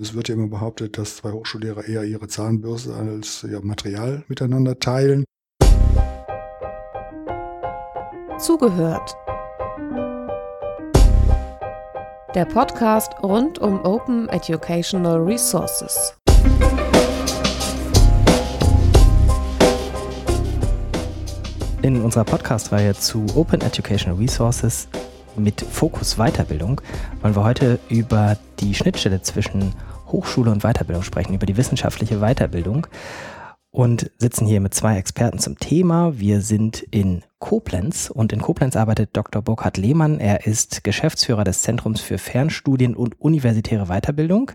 Es wird ja immer behauptet, dass zwei Hochschullehrer eher ihre Zahnbürste als ihr Material miteinander teilen. Zugehört. Der Podcast rund um Open Educational Resources. In unserer Podcast-Reihe zu Open Educational Resources mit Fokus Weiterbildung wollen wir heute über die Schnittstelle zwischen Hochschule und Weiterbildung sprechen, über die wissenschaftliche Weiterbildung und sitzen hier mit zwei Experten zum Thema. Wir sind in Koblenz und in Koblenz arbeitet Dr. Burkhard Lehmann. Er ist Geschäftsführer des Zentrums für Fernstudien und universitäre Weiterbildung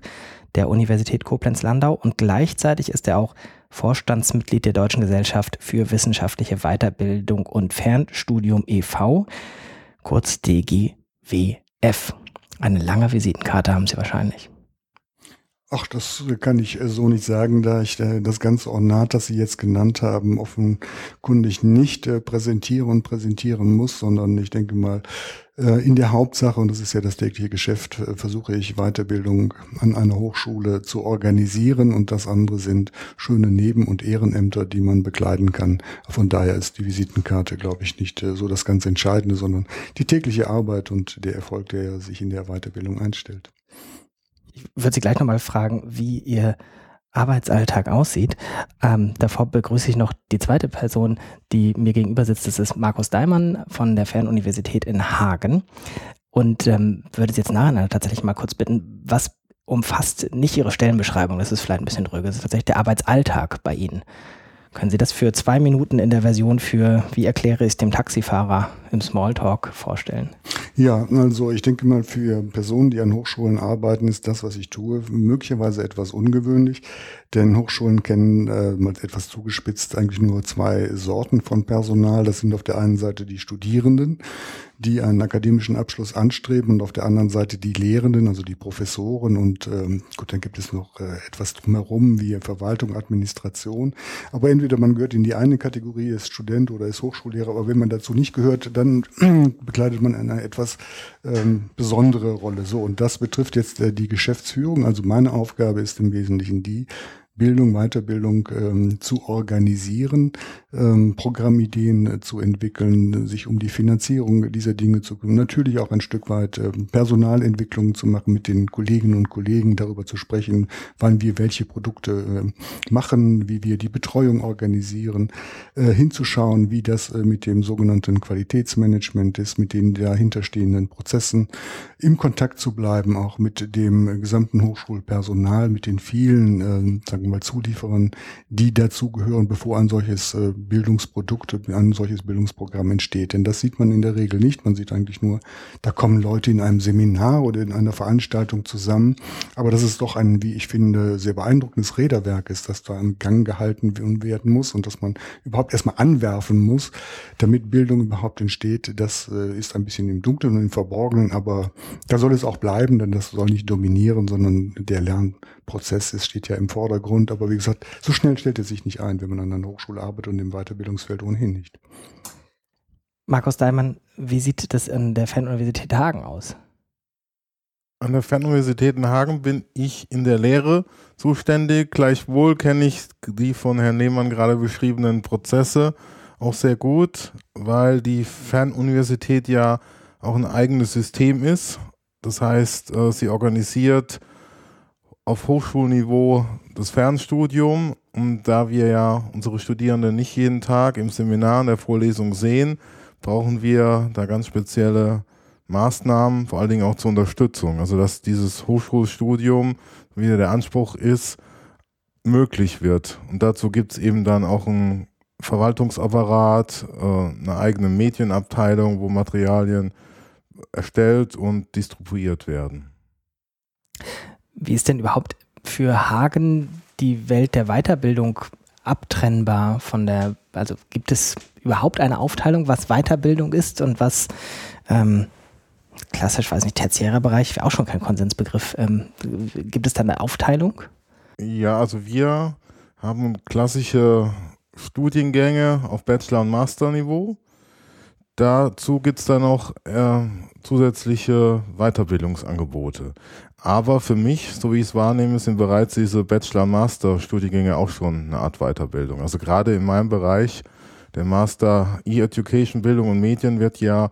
der Universität Koblenz-Landau und gleichzeitig ist er auch Vorstandsmitglied der Deutschen Gesellschaft für wissenschaftliche Weiterbildung und Fernstudium e.V., kurz DGWF. Eine lange Visitenkarte haben Sie wahrscheinlich. Ach, das kann ich äh, so nicht sagen, da ich äh, das ganze Ornat, das Sie jetzt genannt haben, offenkundig nicht äh, präsentieren und präsentieren muss, sondern ich denke mal, in der Hauptsache, und das ist ja das tägliche Geschäft, versuche ich Weiterbildung an einer Hochschule zu organisieren und das andere sind schöne Neben- und Ehrenämter, die man bekleiden kann. Von daher ist die Visitenkarte, glaube ich, nicht so das ganz Entscheidende, sondern die tägliche Arbeit und der Erfolg, der sich in der Weiterbildung einstellt ich würde Sie gleich nochmal fragen, wie Ihr Arbeitsalltag aussieht. Ähm, davor begrüße ich noch die zweite Person, die mir gegenüber sitzt. Das ist Markus Daimann von der Fernuniversität in Hagen. Und ähm, würde Sie jetzt nachher tatsächlich mal kurz bitten, was umfasst nicht Ihre Stellenbeschreibung, das ist vielleicht ein bisschen dröge, das ist tatsächlich der Arbeitsalltag bei Ihnen. Können Sie das für zwei Minuten in der Version für, wie erkläre ich dem Taxifahrer im Smalltalk vorstellen? Ja, also ich denke mal, für Personen, die an Hochschulen arbeiten, ist das, was ich tue, möglicherweise etwas ungewöhnlich. Denn Hochschulen kennen äh, mal etwas zugespitzt eigentlich nur zwei Sorten von Personal. Das sind auf der einen Seite die Studierenden, die einen akademischen Abschluss anstreben und auf der anderen Seite die Lehrenden, also die Professoren und ähm, gut, dann gibt es noch äh, etwas drumherum wie Verwaltung, Administration. Aber entweder man gehört in die eine Kategorie, ist Student oder ist Hochschullehrer, aber wenn man dazu nicht gehört, dann bekleidet man eine etwas ähm, besondere Rolle. So, und das betrifft jetzt äh, die Geschäftsführung. Also meine Aufgabe ist im Wesentlichen die, Bildung, Weiterbildung ähm, zu organisieren, ähm, Programmideen äh, zu entwickeln, sich um die Finanzierung dieser Dinge zu kümmern, natürlich auch ein Stück weit äh, Personalentwicklung zu machen, mit den Kolleginnen und Kollegen darüber zu sprechen, wann wir welche Produkte äh, machen, wie wir die Betreuung organisieren, äh, hinzuschauen, wie das äh, mit dem sogenannten Qualitätsmanagement ist, mit den dahinterstehenden Prozessen, im Kontakt zu bleiben, auch mit dem gesamten Hochschulpersonal, mit den vielen, äh, sagen sagen wir mal, Zulieferern, die dazugehören, bevor ein solches äh, Bildungsprodukt, ein solches Bildungsprogramm entsteht. Denn das sieht man in der Regel nicht. Man sieht eigentlich nur, da kommen Leute in einem Seminar oder in einer Veranstaltung zusammen. Aber das ist doch ein, wie ich finde, sehr beeindruckendes Räderwerk ist, das da im Gang gehalten werden muss und dass man überhaupt erstmal anwerfen muss, damit Bildung überhaupt entsteht. Das äh, ist ein bisschen im Dunkeln und im Verborgenen, aber da soll es auch bleiben, denn das soll nicht dominieren, sondern der Lernprozess ist, steht ja im Vordergrund Grund. Aber wie gesagt, so schnell stellt er sich nicht ein, wenn man an einer Hochschule arbeitet und im Weiterbildungsfeld ohnehin nicht. Markus Daimann, wie sieht das an der Fernuniversität Hagen aus? An der Fernuniversität in Hagen bin ich in der Lehre zuständig. Gleichwohl kenne ich die von Herrn Lehmann gerade beschriebenen Prozesse auch sehr gut, weil die Fernuniversität ja auch ein eigenes System ist. Das heißt, äh, sie organisiert auf Hochschulniveau das Fernstudium. Und da wir ja unsere Studierenden nicht jeden Tag im Seminar in der Vorlesung sehen, brauchen wir da ganz spezielle Maßnahmen, vor allen Dingen auch zur Unterstützung. Also dass dieses Hochschulstudium, wie der Anspruch ist, möglich wird. Und dazu gibt es eben dann auch einen Verwaltungsapparat, äh, eine eigene Medienabteilung, wo Materialien erstellt und distribuiert werden. Wie ist denn überhaupt für Hagen die Welt der Weiterbildung abtrennbar von der, also gibt es überhaupt eine Aufteilung, was Weiterbildung ist und was ähm, klassisch, weiß nicht, tertiärer Bereich, wäre auch schon kein Konsensbegriff. Ähm, gibt es da eine Aufteilung? Ja, also wir haben klassische Studiengänge auf Bachelor- und Masterniveau. Dazu gibt es dann noch äh, zusätzliche Weiterbildungsangebote. Aber für mich, so wie ich es wahrnehme, sind bereits diese Bachelor-Master-Studiengänge auch schon eine Art Weiterbildung. Also gerade in meinem Bereich, der Master E-Education, Bildung und Medien, wird ja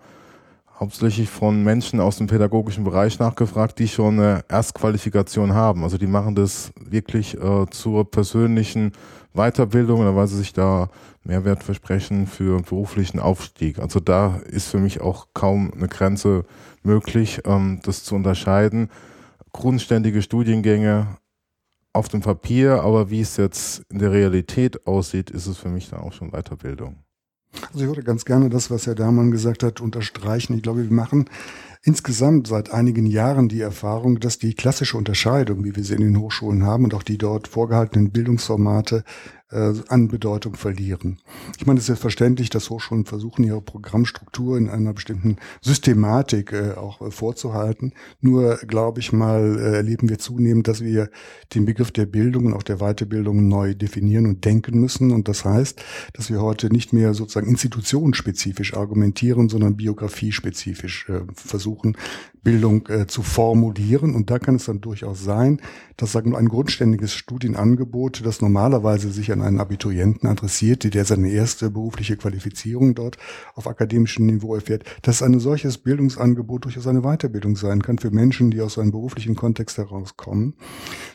hauptsächlich von Menschen aus dem pädagogischen Bereich nachgefragt, die schon eine Erstqualifikation haben. Also die machen das wirklich äh, zur persönlichen Weiterbildung weil sie sich da Mehrwert versprechen für beruflichen Aufstieg. Also da ist für mich auch kaum eine Grenze möglich, ähm, das zu unterscheiden. Grundständige Studiengänge auf dem Papier, aber wie es jetzt in der Realität aussieht, ist es für mich dann auch schon Weiterbildung. Also ich würde ganz gerne das, was Herr Dahmann gesagt hat, unterstreichen. Ich glaube, wir machen insgesamt seit einigen Jahren die Erfahrung, dass die klassische Unterscheidung, wie wir sie in den Hochschulen haben und auch die dort vorgehaltenen Bildungsformate äh, an Bedeutung verlieren. Ich meine, es ist verständlich, dass Hochschulen versuchen, ihre Programmstruktur in einer bestimmten Systematik äh, auch äh, vorzuhalten. Nur, glaube ich mal, äh, erleben wir zunehmend, dass wir den Begriff der Bildung und auch der Weiterbildung neu definieren und denken müssen. Und das heißt, dass wir heute nicht mehr sozusagen institutionsspezifisch argumentieren, sondern biografiespezifisch äh, versuchen, Bildung äh, zu formulieren. Und da kann es dann durchaus sein, dass sagen wir, ein grundständiges Studienangebot, das normalerweise sich an einen Abiturienten adressiert, der seine erste berufliche Qualifizierung dort auf akademischem Niveau erfährt, dass ein solches Bildungsangebot durchaus eine Weiterbildung sein kann für Menschen, die aus einem beruflichen Kontext herauskommen,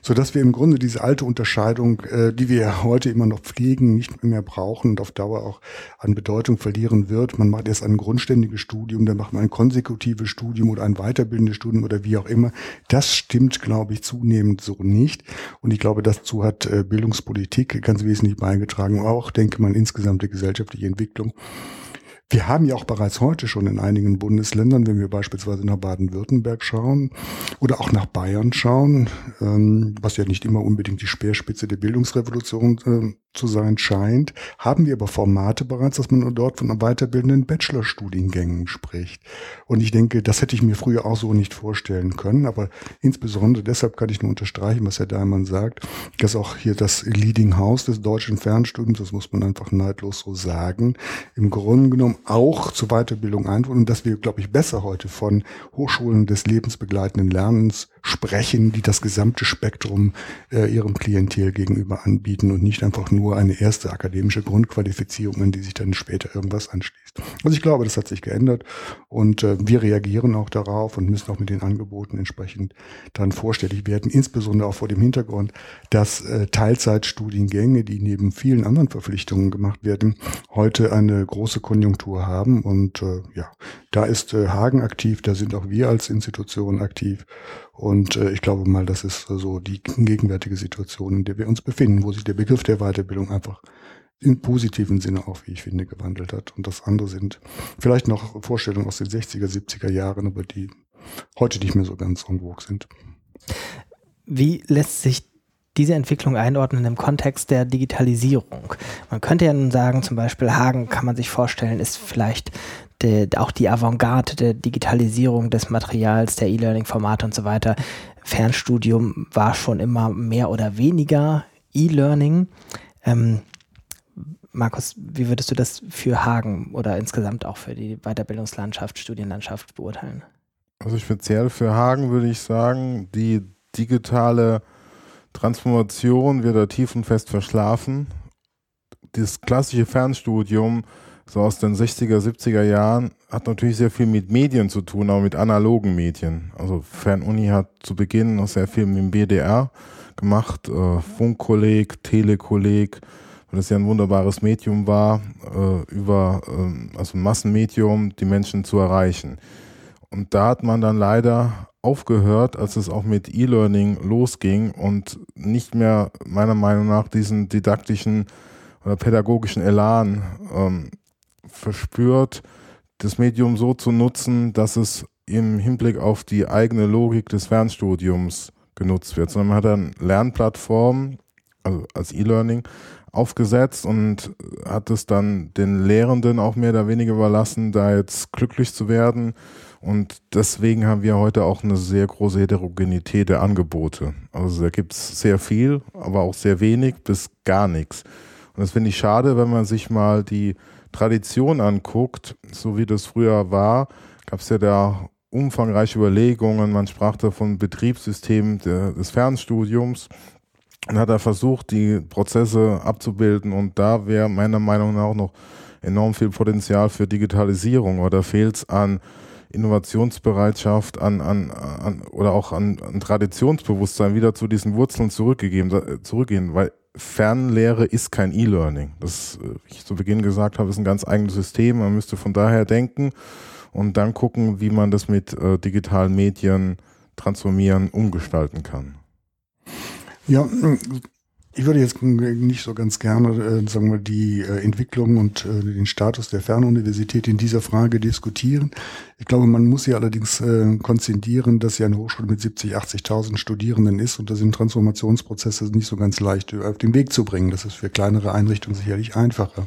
so dass wir im Grunde diese alte Unterscheidung, äh, die wir heute immer noch pflegen, nicht mehr brauchen und auf Dauer auch an Bedeutung verlieren wird. Man macht erst ein grundständiges Studium, dann macht man ein konsekutives Studium oder ein weiterbildendes Studium oder wie auch immer. Das stimmt, glaube ich, zunehmend so nicht. Und ich glaube, dazu hat äh, Bildungspolitik ganz wesentlich beigetragen. Auch, denke man, insgesamt die gesellschaftliche Entwicklung. Wir haben ja auch bereits heute schon in einigen Bundesländern, wenn wir beispielsweise nach Baden-Württemberg schauen oder auch nach Bayern schauen, ähm, was ja nicht immer unbedingt die Speerspitze der Bildungsrevolution äh, zu sein scheint, haben wir aber Formate bereits, dass man dort von weiterbildenden Bachelorstudiengängen spricht. Und ich denke, das hätte ich mir früher auch so nicht vorstellen können, aber insbesondere deshalb kann ich nur unterstreichen, was Herr Daimann sagt, dass auch hier das Leading House des deutschen Fernstudiums, das muss man einfach neidlos so sagen, im Grunde genommen auch zur Weiterbildung einwollen und dass wir, glaube ich, besser heute von Hochschulen des lebensbegleitenden Lernens sprechen, die das gesamte Spektrum äh, ihrem Klientel gegenüber anbieten und nicht einfach nur eine erste akademische Grundqualifizierung, in die sich dann später irgendwas anschließt. Also ich glaube, das hat sich geändert und äh, wir reagieren auch darauf und müssen auch mit den Angeboten entsprechend dann vorstellig werden, insbesondere auch vor dem Hintergrund, dass äh, Teilzeitstudiengänge, die neben vielen anderen Verpflichtungen gemacht werden, heute eine große Konjunktur haben und äh, ja, da ist äh, Hagen aktiv, da sind auch wir als Institution aktiv und äh, ich glaube mal, das ist so die gegenwärtige Situation, in der wir uns befinden, wo sich der Begriff der Weiterbildung einfach im positiven Sinne auch, wie ich finde, gewandelt hat. Und das andere sind vielleicht noch Vorstellungen aus den 60er, 70er Jahren, aber die heute nicht mehr so ganz en vogue sind. Wie lässt sich diese Entwicklung einordnen im Kontext der Digitalisierung? Man könnte ja nun sagen, zum Beispiel Hagen kann man sich vorstellen, ist vielleicht de, auch die Avantgarde der Digitalisierung des Materials, der E-Learning-Formate und so weiter. Fernstudium war schon immer mehr oder weniger E-Learning. Ähm, Markus, wie würdest du das für Hagen oder insgesamt auch für die Weiterbildungslandschaft, Studienlandschaft beurteilen? Also speziell für Hagen würde ich sagen, die digitale Transformation wird da tief und fest verschlafen. Das klassische Fernstudium so aus den 60er, 70er Jahren hat natürlich sehr viel mit Medien zu tun, auch mit analogen Medien. Also Fernuni hat zu Beginn noch sehr viel mit dem BDR gemacht, äh, Funkkolleg, Telekolleg, weil das ja ein wunderbares Medium war, äh, über äh, also Massenmedium die Menschen zu erreichen. Und da hat man dann leider aufgehört, als es auch mit E-Learning losging und nicht mehr meiner Meinung nach diesen didaktischen oder pädagogischen Elan ähm, verspürt, das Medium so zu nutzen, dass es im Hinblick auf die eigene Logik des Fernstudiums genutzt wird, sondern man hat dann Lernplattformen, also als E-Learning, aufgesetzt und hat es dann den Lehrenden auch mehr oder weniger überlassen, da jetzt glücklich zu werden. Und deswegen haben wir heute auch eine sehr große Heterogenität der Angebote. Also da gibt es sehr viel, aber auch sehr wenig bis gar nichts. Und das finde ich schade, wenn man sich mal die Tradition anguckt, so wie das früher war, gab es ja da umfangreiche Überlegungen. Man sprach da von Betriebssystemen des Fernstudiums und hat da versucht, die Prozesse abzubilden. Und da wäre meiner Meinung nach noch enorm viel Potenzial für Digitalisierung oder fehlt es an Innovationsbereitschaft, an, an, an oder auch an, an Traditionsbewusstsein wieder zu diesen Wurzeln zurückgegeben, äh, zurückgehen, weil Fernlehre ist kein E-Learning. Das, äh, wie ich zu Beginn gesagt habe, ist ein ganz eigenes System. Man müsste von daher denken und dann gucken, wie man das mit äh, digitalen Medien transformieren, umgestalten kann. Ja, ich würde jetzt nicht so ganz gerne, äh, sagen wir, die äh, Entwicklung und äh, den Status der Fernuniversität in dieser Frage diskutieren. Ich glaube, man muss hier allerdings äh, konzentrieren, dass ja eine Hochschule mit 70, 80.000 Studierenden ist und da sind Transformationsprozesse nicht so ganz leicht auf den Weg zu bringen. Das ist für kleinere Einrichtungen sicherlich einfacher.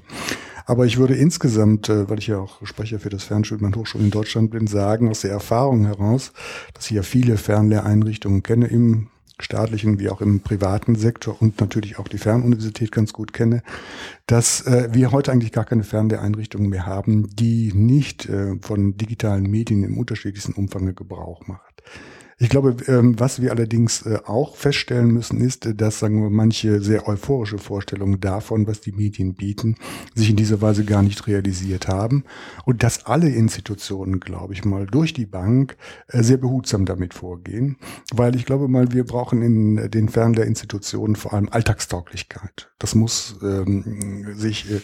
Aber ich würde insgesamt, äh, weil ich ja auch Sprecher für das Fernstudium an Hochschulen in Deutschland bin, sagen, aus der Erfahrung heraus, dass ich ja viele Fernlehreinrichtungen kenne im staatlichen wie auch im privaten Sektor und natürlich auch die Fernuniversität ganz gut kenne, dass äh, wir heute eigentlich gar keine Fernlehreinrichtungen mehr haben, die nicht äh, von digitalen Medien im unterschiedlichsten Umfang Gebrauch macht. Ich glaube, ähm, was wir allerdings äh, auch feststellen müssen, ist, äh, dass sagen wir, manche sehr euphorische Vorstellungen davon, was die Medien bieten, sich in dieser Weise gar nicht realisiert haben und dass alle Institutionen, glaube ich mal, durch die Bank äh, sehr behutsam damit vorgehen, weil ich glaube mal, wir brauchen in den Fernlehrinstitutionen vor allem Alltagstauglichkeit. Das muss ähm, sich äh,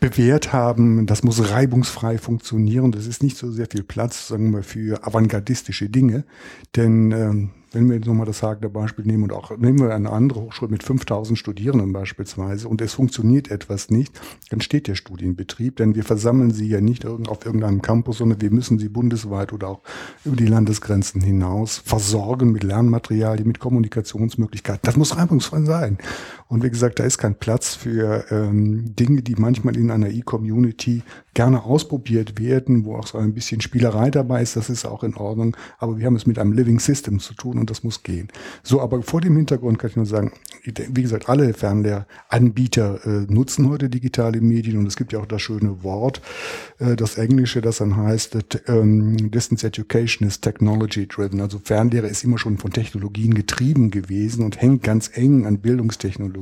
bewährt haben, das muss reibungsfrei funktionieren. Das ist nicht so sehr viel Platz, sagen wir, für avantgardistische Dinge, denn denn ähm, wenn wir jetzt nochmal das Hagner Beispiel nehmen und auch nehmen wir eine andere Hochschule mit 5000 Studierenden beispielsweise und es funktioniert etwas nicht, dann steht der Studienbetrieb, denn wir versammeln sie ja nicht auf irgendeinem Campus, sondern wir müssen sie bundesweit oder auch über die Landesgrenzen hinaus versorgen mit Lernmaterialien, mit Kommunikationsmöglichkeiten. Das muss reibungsfrei sein. Und wie gesagt, da ist kein Platz für ähm, Dinge, die manchmal in einer E-Community gerne ausprobiert werden, wo auch so ein bisschen Spielerei dabei ist. Das ist auch in Ordnung. Aber wir haben es mit einem Living System zu tun und das muss gehen. So, aber vor dem Hintergrund kann ich nur sagen, wie gesagt, alle Fernlehranbieter äh, nutzen heute digitale Medien und es gibt ja auch das schöne Wort, äh, das Englische, das dann heißt, ähm, Distance Education is Technology Driven. Also Fernlehre ist immer schon von Technologien getrieben gewesen und hängt ganz eng an Bildungstechnologien.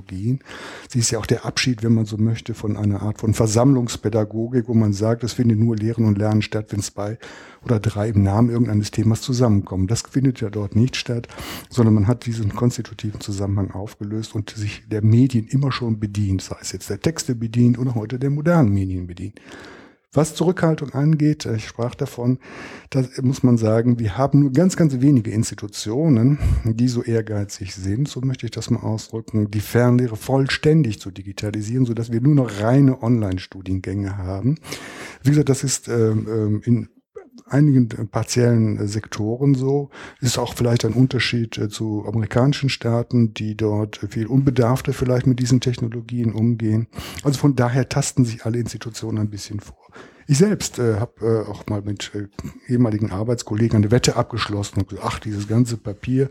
Sie ist ja auch der Abschied, wenn man so möchte, von einer Art von Versammlungspädagogik, wo man sagt, es findet nur Lehren und Lernen statt, wenn zwei oder drei im Namen irgendeines Themas zusammenkommen. Das findet ja dort nicht statt, sondern man hat diesen konstitutiven Zusammenhang aufgelöst und sich der Medien immer schon bedient, sei es jetzt der Texte bedient oder heute der modernen Medien bedient. Was Zurückhaltung angeht, ich sprach davon, da muss man sagen, wir haben nur ganz, ganz wenige Institutionen, die so ehrgeizig sind, so möchte ich das mal ausdrücken, die Fernlehre vollständig zu digitalisieren, sodass wir nur noch reine Online-Studiengänge haben. Wie gesagt, das ist ähm, in einigen partiellen Sektoren so. Ist auch vielleicht ein Unterschied äh, zu amerikanischen Staaten, die dort viel unbedarfter vielleicht mit diesen Technologien umgehen. Also von daher tasten sich alle Institutionen ein bisschen vor. Ich selbst äh, habe äh, auch mal mit äh, ehemaligen Arbeitskollegen eine Wette abgeschlossen und gesagt, ach, dieses ganze Papier,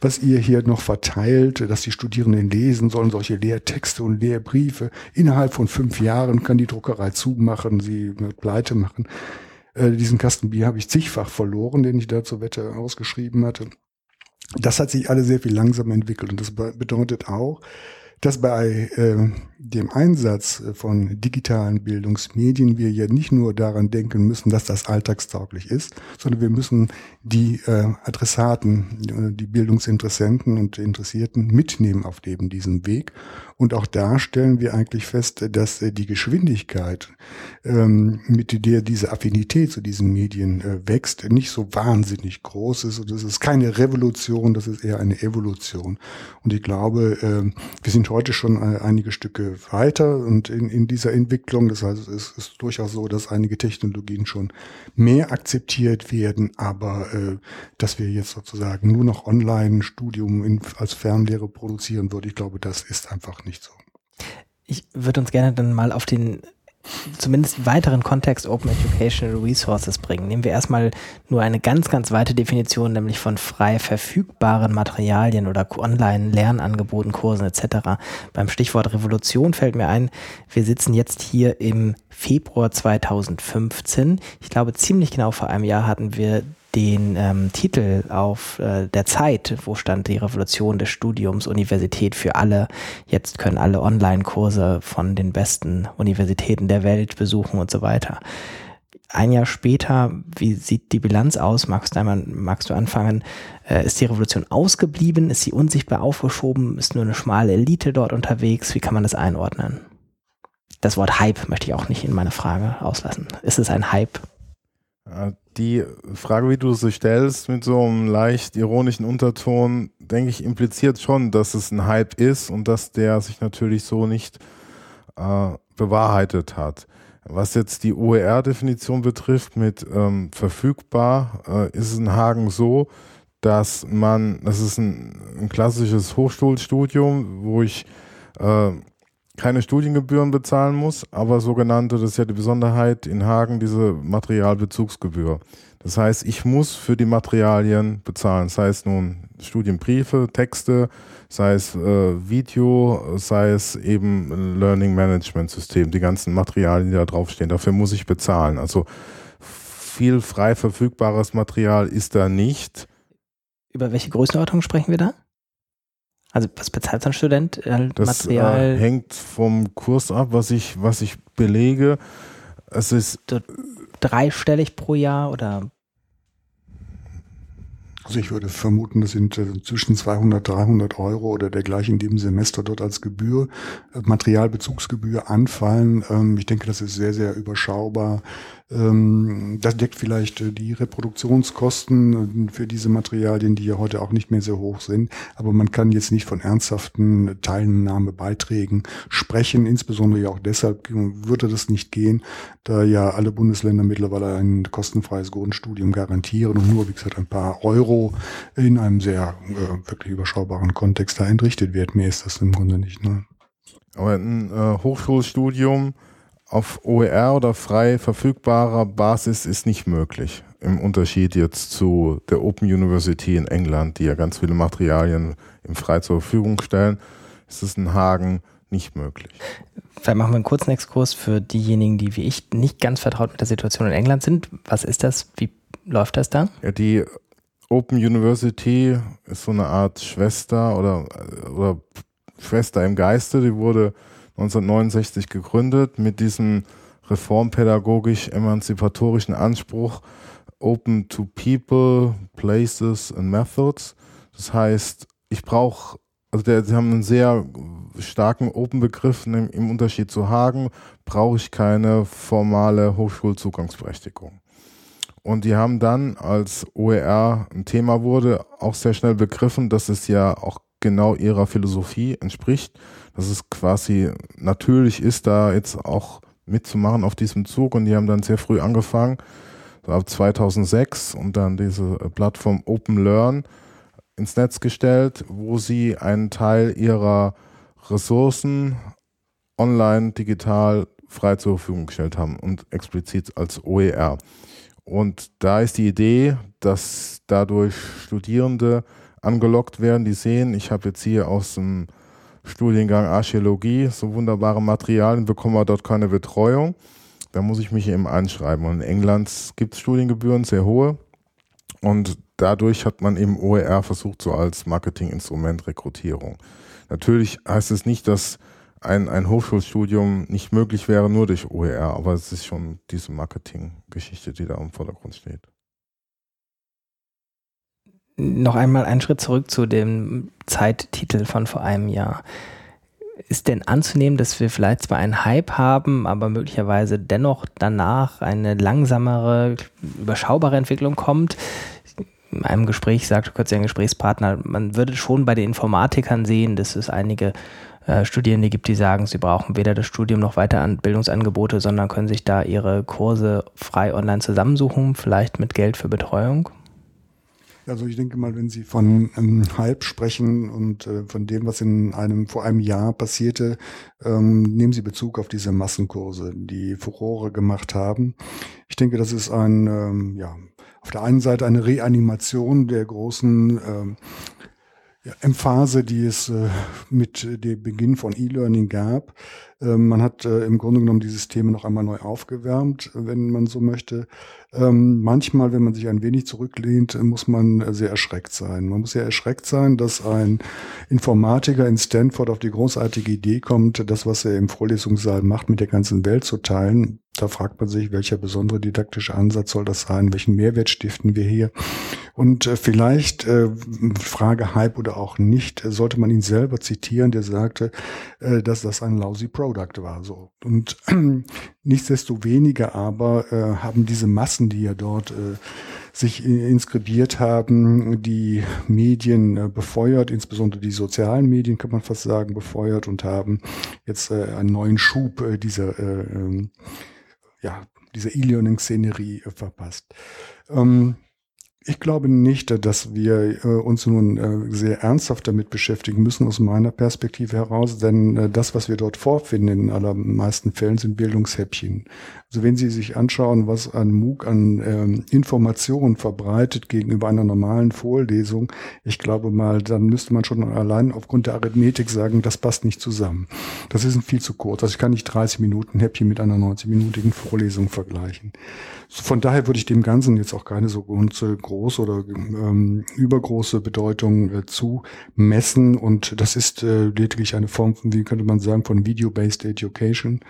was ihr hier noch verteilt, dass die Studierenden lesen sollen, solche Lehrtexte und Lehrbriefe, innerhalb von fünf Jahren kann die Druckerei zumachen, sie pleite machen. Äh, diesen Kasten Bier habe ich zigfach verloren, den ich da zur Wette ausgeschrieben hatte. Das hat sich alle sehr viel langsamer entwickelt und das bedeutet auch, dass bei äh, dem Einsatz von digitalen Bildungsmedien wir ja nicht nur daran denken müssen, dass das alltagstauglich ist, sondern wir müssen die äh, Adressaten, äh, die Bildungsinteressenten und Interessierten mitnehmen auf eben diesem Weg. Und auch da stellen wir eigentlich fest, dass äh, die Geschwindigkeit, ähm, mit der diese Affinität zu diesen Medien äh, wächst, nicht so wahnsinnig groß ist. Und das ist keine Revolution, das ist eher eine Evolution. Und ich glaube, äh, wir sind heute schon äh, einige Stücke weiter und in, in dieser Entwicklung. Das heißt, es ist durchaus so, dass einige Technologien schon mehr akzeptiert werden, aber äh, dass wir jetzt sozusagen nur noch Online-Studium in, als Fernlehre produzieren würden, ich glaube, das ist einfach nicht so. Ich würde uns gerne dann mal auf den zumindest weiteren Kontext Open Educational Resources bringen. Nehmen wir erstmal nur eine ganz, ganz weite Definition, nämlich von frei verfügbaren Materialien oder Online-Lernangeboten, Kursen etc. Beim Stichwort Revolution fällt mir ein, wir sitzen jetzt hier im Februar 2015. Ich glaube, ziemlich genau vor einem Jahr hatten wir den ähm, Titel auf äh, der Zeit, wo stand die Revolution des Studiums, Universität für alle. Jetzt können alle Online-Kurse von den besten Universitäten der Welt besuchen und so weiter. Ein Jahr später, wie sieht die Bilanz aus? Magst du einmal, magst du anfangen? Äh, ist die Revolution ausgeblieben? Ist sie unsichtbar aufgeschoben? Ist nur eine schmale Elite dort unterwegs? Wie kann man das einordnen? Das Wort Hype möchte ich auch nicht in meine Frage auslassen. Ist es ein Hype? Die Frage, wie du sie stellst, mit so einem leicht ironischen Unterton, denke ich, impliziert schon, dass es ein Hype ist und dass der sich natürlich so nicht äh, bewahrheitet hat. Was jetzt die OER-Definition betrifft mit ähm, verfügbar, äh, ist es in Hagen so, dass man, das ist ein, ein klassisches Hochschulstudium, wo ich äh, keine Studiengebühren bezahlen muss, aber sogenannte, das ist ja die Besonderheit in Hagen, diese Materialbezugsgebühr. Das heißt, ich muss für die Materialien bezahlen, sei es nun Studienbriefe, Texte, sei es äh, Video, sei es eben Learning Management System, die ganzen Materialien, die da draufstehen. Dafür muss ich bezahlen. Also viel frei verfügbares Material ist da nicht. Über welche Größenordnung sprechen wir da? Also was bezahlt ein Student? Äh, das Material? Äh, hängt vom Kurs ab, was ich, was ich belege. Es ist dreistellig pro Jahr oder? Also ich würde vermuten, das sind äh, zwischen 200, 300 Euro oder dergleichen in dem Semester dort als Gebühr, äh, Materialbezugsgebühr anfallen. Ähm, ich denke, das ist sehr, sehr überschaubar. Ähm, das deckt vielleicht äh, die Reproduktionskosten äh, für diese Materialien, die ja heute auch nicht mehr sehr hoch sind. Aber man kann jetzt nicht von ernsthaften Teilnahmebeiträgen sprechen. Insbesondere ja auch deshalb würde das nicht gehen, da ja alle Bundesländer mittlerweile ein kostenfreies Grundstudium garantieren und nur, wie gesagt, ein paar Euro in einem sehr äh, wirklich überschaubaren Kontext da entrichtet wird. Mehr ist das im Grunde nicht. Ne? Aber ein äh, Hochschulstudium auf OER oder frei verfügbarer Basis ist nicht möglich. Im Unterschied jetzt zu der Open University in England, die ja ganz viele Materialien im frei zur Verfügung stellen, ist es in Hagen nicht möglich. Vielleicht machen wir einen kurzen Exkurs für diejenigen, die wie ich nicht ganz vertraut mit der Situation in England sind. Was ist das? Wie läuft das da? Ja, die Open University ist so eine Art Schwester oder, oder Schwester im Geiste. Die wurde 1969 gegründet mit diesem reformpädagogisch-emanzipatorischen Anspruch Open to People, Places and Methods. Das heißt, ich brauche, also der, sie haben einen sehr starken Open-Begriff im, Unterschied zu Hagen, brauche ich keine formale Hochschulzugangsberechtigung. Und die haben dann, als OER ein Thema wurde, auch sehr schnell begriffen, dass es ja auch genau ihrer Philosophie entspricht dass es quasi natürlich ist, da jetzt auch mitzumachen auf diesem Zug. Und die haben dann sehr früh angefangen, so ab 2006 und dann diese äh, Plattform Open Learn ins Netz gestellt, wo sie einen Teil ihrer Ressourcen online, digital frei zur Verfügung gestellt haben und explizit als OER. Und da ist die Idee, dass dadurch Studierende angelockt werden, die sehen, ich habe jetzt hier aus dem Studiengang Archäologie, so wunderbare Materialien, bekommen wir dort keine Betreuung. Da muss ich mich eben einschreiben. Und in England gibt es Studiengebühren, sehr hohe. Und dadurch hat man eben OER versucht, so als Marketinginstrument Rekrutierung. Natürlich heißt es nicht, dass ein, ein Hochschulstudium nicht möglich wäre, nur durch OER, aber es ist schon diese Marketinggeschichte, die da im Vordergrund steht noch einmal einen Schritt zurück zu dem Zeittitel von vor einem Jahr. Ist denn anzunehmen, dass wir vielleicht zwar einen Hype haben, aber möglicherweise dennoch danach eine langsamere, überschaubare Entwicklung kommt? In einem Gespräch sagte kürzlich ein Gesprächspartner, man würde schon bei den Informatikern sehen, dass es einige äh, Studierende gibt, die sagen, sie brauchen weder das Studium noch weiter an Bildungsangebote, sondern können sich da ihre Kurse frei online zusammensuchen, vielleicht mit Geld für Betreuung. Also ich denke mal, wenn Sie von ähm, Hype sprechen und äh, von dem, was in einem vor einem Jahr passierte, ähm, nehmen Sie Bezug auf diese Massenkurse, die Furore gemacht haben. Ich denke, das ist ein, ähm, ja, auf der einen Seite eine Reanimation der großen ähm, ja, Emphase, die es äh, mit dem Beginn von E-Learning gab. Ähm, man hat äh, im Grunde genommen dieses Thema noch einmal neu aufgewärmt, wenn man so möchte. Ähm, manchmal, wenn man sich ein wenig zurücklehnt, muss man sehr erschreckt sein. Man muss sehr erschreckt sein, dass ein Informatiker in Stanford auf die großartige Idee kommt, das, was er im Vorlesungssaal macht, mit der ganzen Welt zu teilen. Da fragt man sich, welcher besondere didaktische Ansatz soll das sein? Welchen Mehrwert stiften wir hier? Und äh, vielleicht, äh, Frage Hype oder auch nicht, äh, sollte man ihn selber zitieren, der sagte, äh, dass das ein lousy product war. So. Und nichtsdestoweniger aber äh, haben diese Massen, die ja dort äh, sich inskribiert haben, die Medien äh, befeuert, insbesondere die sozialen Medien, kann man fast sagen, befeuert und haben jetzt äh, einen neuen Schub äh, dieser äh, ähm, ja, diese E-Learning-Szenerie äh, verpasst. Ähm, ich glaube nicht, dass wir äh, uns nun äh, sehr ernsthaft damit beschäftigen müssen aus meiner Perspektive heraus, denn äh, das, was wir dort vorfinden in allermeisten Fällen, sind Bildungshäppchen. Also wenn Sie sich anschauen, was ein MOOC an ähm, Informationen verbreitet gegenüber einer normalen Vorlesung, ich glaube mal, dann müsste man schon allein aufgrund der Arithmetik sagen, das passt nicht zusammen. Das ist viel zu kurz. Also ich kann nicht 30 Minuten Häppchen mit einer 90-minütigen Vorlesung vergleichen. Von daher würde ich dem Ganzen jetzt auch keine so große oder ähm, übergroße Bedeutung äh, zumessen. Und das ist äh, lediglich eine Form von, wie könnte man sagen, von Video-Based Education.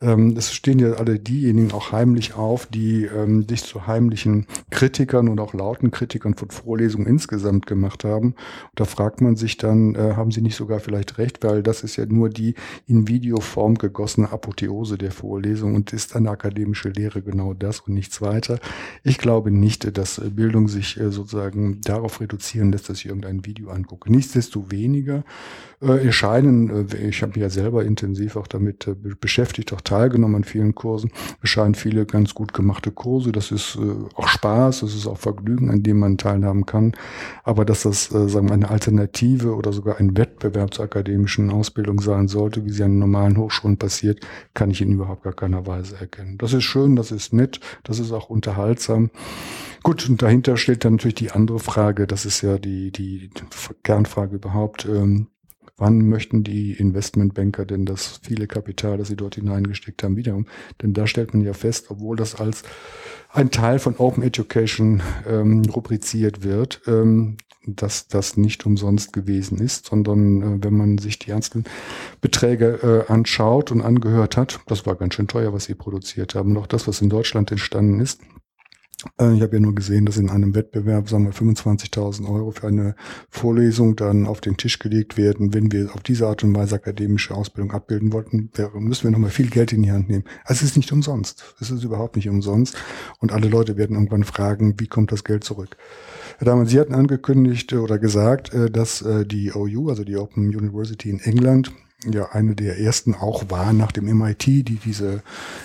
Ähm, es stehen ja alle diejenigen auch heimlich auf, die ähm, sich zu heimlichen Kritikern und auch lauten Kritikern von Vorlesungen insgesamt gemacht haben. Und da fragt man sich dann, äh, haben sie nicht sogar vielleicht recht, weil das ist ja nur die in Videoform gegossene Apotheose der Vorlesung und ist eine akademische Lehre genau das und nichts weiter. Ich glaube nicht, dass Bildung sich äh, sozusagen darauf reduzieren lässt, dass ich irgendein Video angucke. Nichtsdestoweniger äh, erscheinen, äh, ich habe mich ja selber intensiv auch damit äh, beschäftigt, auch teilgenommen an vielen Kursen, erscheinen viele ganz gut gemachte Kurse. Das ist äh, auch Spaß, das ist auch Vergnügen, an dem man teilhaben kann. Aber dass das, äh, sagen wir, eine Alternative oder sogar ein Wettbewerb zur akademischen Ausbildung sein sollte, wie sie an normalen Hochschulen passiert, kann ich in überhaupt gar keiner Weise erkennen. Das ist schön, das ist nett, das ist auch unterhaltsam. Gut, und dahinter steht dann natürlich die andere Frage, das ist ja die, die Kernfrage überhaupt. Ähm, wann möchten die Investmentbanker denn das viele Kapital, das sie dort hineingesteckt haben, wiederum? Denn da stellt man ja fest, obwohl das als ein Teil von Open Education ähm, rubriziert wird, ähm, dass das nicht umsonst gewesen ist, sondern äh, wenn man sich die einzelnen Beträge äh, anschaut und angehört hat, das war ganz schön teuer, was sie produziert haben. Und auch das, was in Deutschland entstanden ist, ich habe ja nur gesehen, dass in einem Wettbewerb, sagen wir, 25.000 Euro für eine Vorlesung dann auf den Tisch gelegt werden. Wenn wir auf diese Art und Weise akademische Ausbildung abbilden wollten, müssen wir nochmal viel Geld in die Hand nehmen. Also es ist nicht umsonst. Es ist überhaupt nicht umsonst. Und alle Leute werden irgendwann fragen, wie kommt das Geld zurück? Herr Dahmen, Sie hatten angekündigt oder gesagt, äh, dass äh, die OU, also die Open University in England, ja eine der ersten auch war nach dem MIT, die diese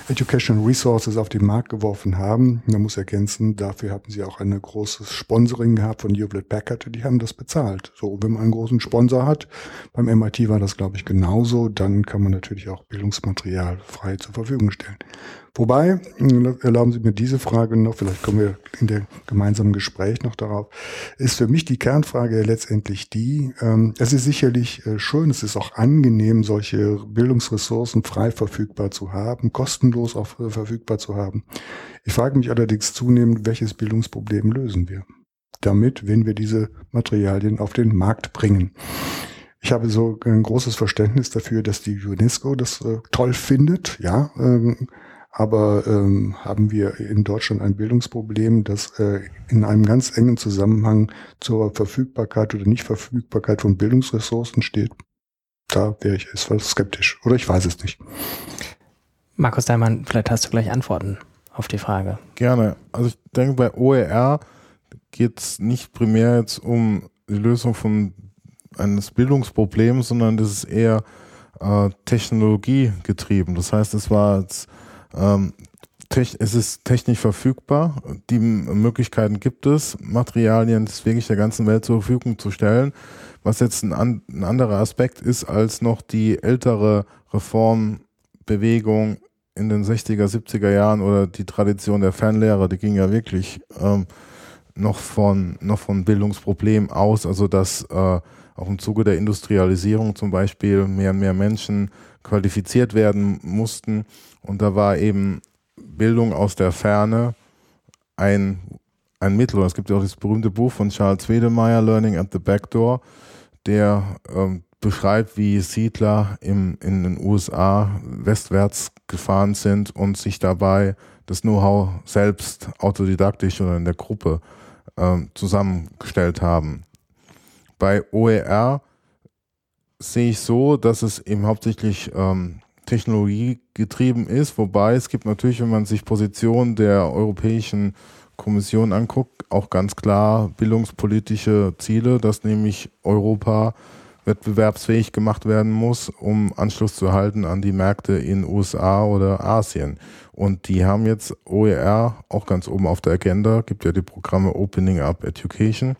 Educational Resources auf den Markt geworfen haben. Man muss ergänzen, dafür hatten sie auch ein großes Sponsoring gehabt von Hewlett Packard, die haben das bezahlt. So, wenn man einen großen Sponsor hat, beim MIT war das glaube ich genauso, dann kann man natürlich auch Bildungsmaterial frei zur Verfügung stellen. Wobei, erlauben Sie mir diese Frage noch, vielleicht kommen wir in der gemeinsamen Gespräch noch darauf, ist für mich die Kernfrage letztendlich die, ähm, es ist sicherlich äh, schön, es ist auch angenehm, solche Bildungsressourcen frei verfügbar zu haben, kostenlos auch verfügbar zu haben. Ich frage mich allerdings zunehmend, welches Bildungsproblem lösen wir? Damit, wenn wir diese Materialien auf den Markt bringen. Ich habe so ein großes Verständnis dafür, dass die UNESCO das äh, toll findet, ja. Ähm, aber ähm, haben wir in Deutschland ein Bildungsproblem, das äh, in einem ganz engen Zusammenhang zur Verfügbarkeit oder Nichtverfügbarkeit von Bildungsressourcen steht. Da wäre ich etwas skeptisch. Oder ich weiß es nicht. Markus Daimann, vielleicht hast du gleich Antworten auf die Frage. Gerne. Also ich denke, bei OER geht es nicht primär jetzt um die Lösung von eines Bildungsproblems, sondern das ist eher äh, technologiegetrieben. Das heißt, es war jetzt ähm, es ist technisch verfügbar. Die Möglichkeiten gibt es, Materialien wirklich der ganzen Welt zur Verfügung zu stellen. Was jetzt ein, an, ein anderer Aspekt ist als noch die ältere Reformbewegung in den 60er, 70er Jahren oder die Tradition der Fernlehrer, die ging ja wirklich ähm, noch von noch von Bildungsproblemen aus, also dass äh, auch im Zuge der Industrialisierung zum Beispiel mehr und mehr Menschen qualifiziert werden mussten. Und da war eben Bildung aus der Ferne ein, ein Mittel. es gibt ja auch das berühmte Buch von Charles Wedemeyer, Learning at the Back Door, der ähm, beschreibt, wie Siedler im, in den USA westwärts gefahren sind und sich dabei das Know-how selbst autodidaktisch oder in der Gruppe ähm, zusammengestellt haben. Bei OER sehe ich so, dass es eben hauptsächlich ähm, technologiegetrieben ist, wobei es gibt natürlich, wenn man sich Positionen der Europäischen Kommission anguckt, auch ganz klar bildungspolitische Ziele, dass nämlich Europa wettbewerbsfähig gemacht werden muss, um Anschluss zu halten an die Märkte in USA oder Asien. Und die haben jetzt OER auch ganz oben auf der Agenda, gibt ja die Programme Opening Up Education,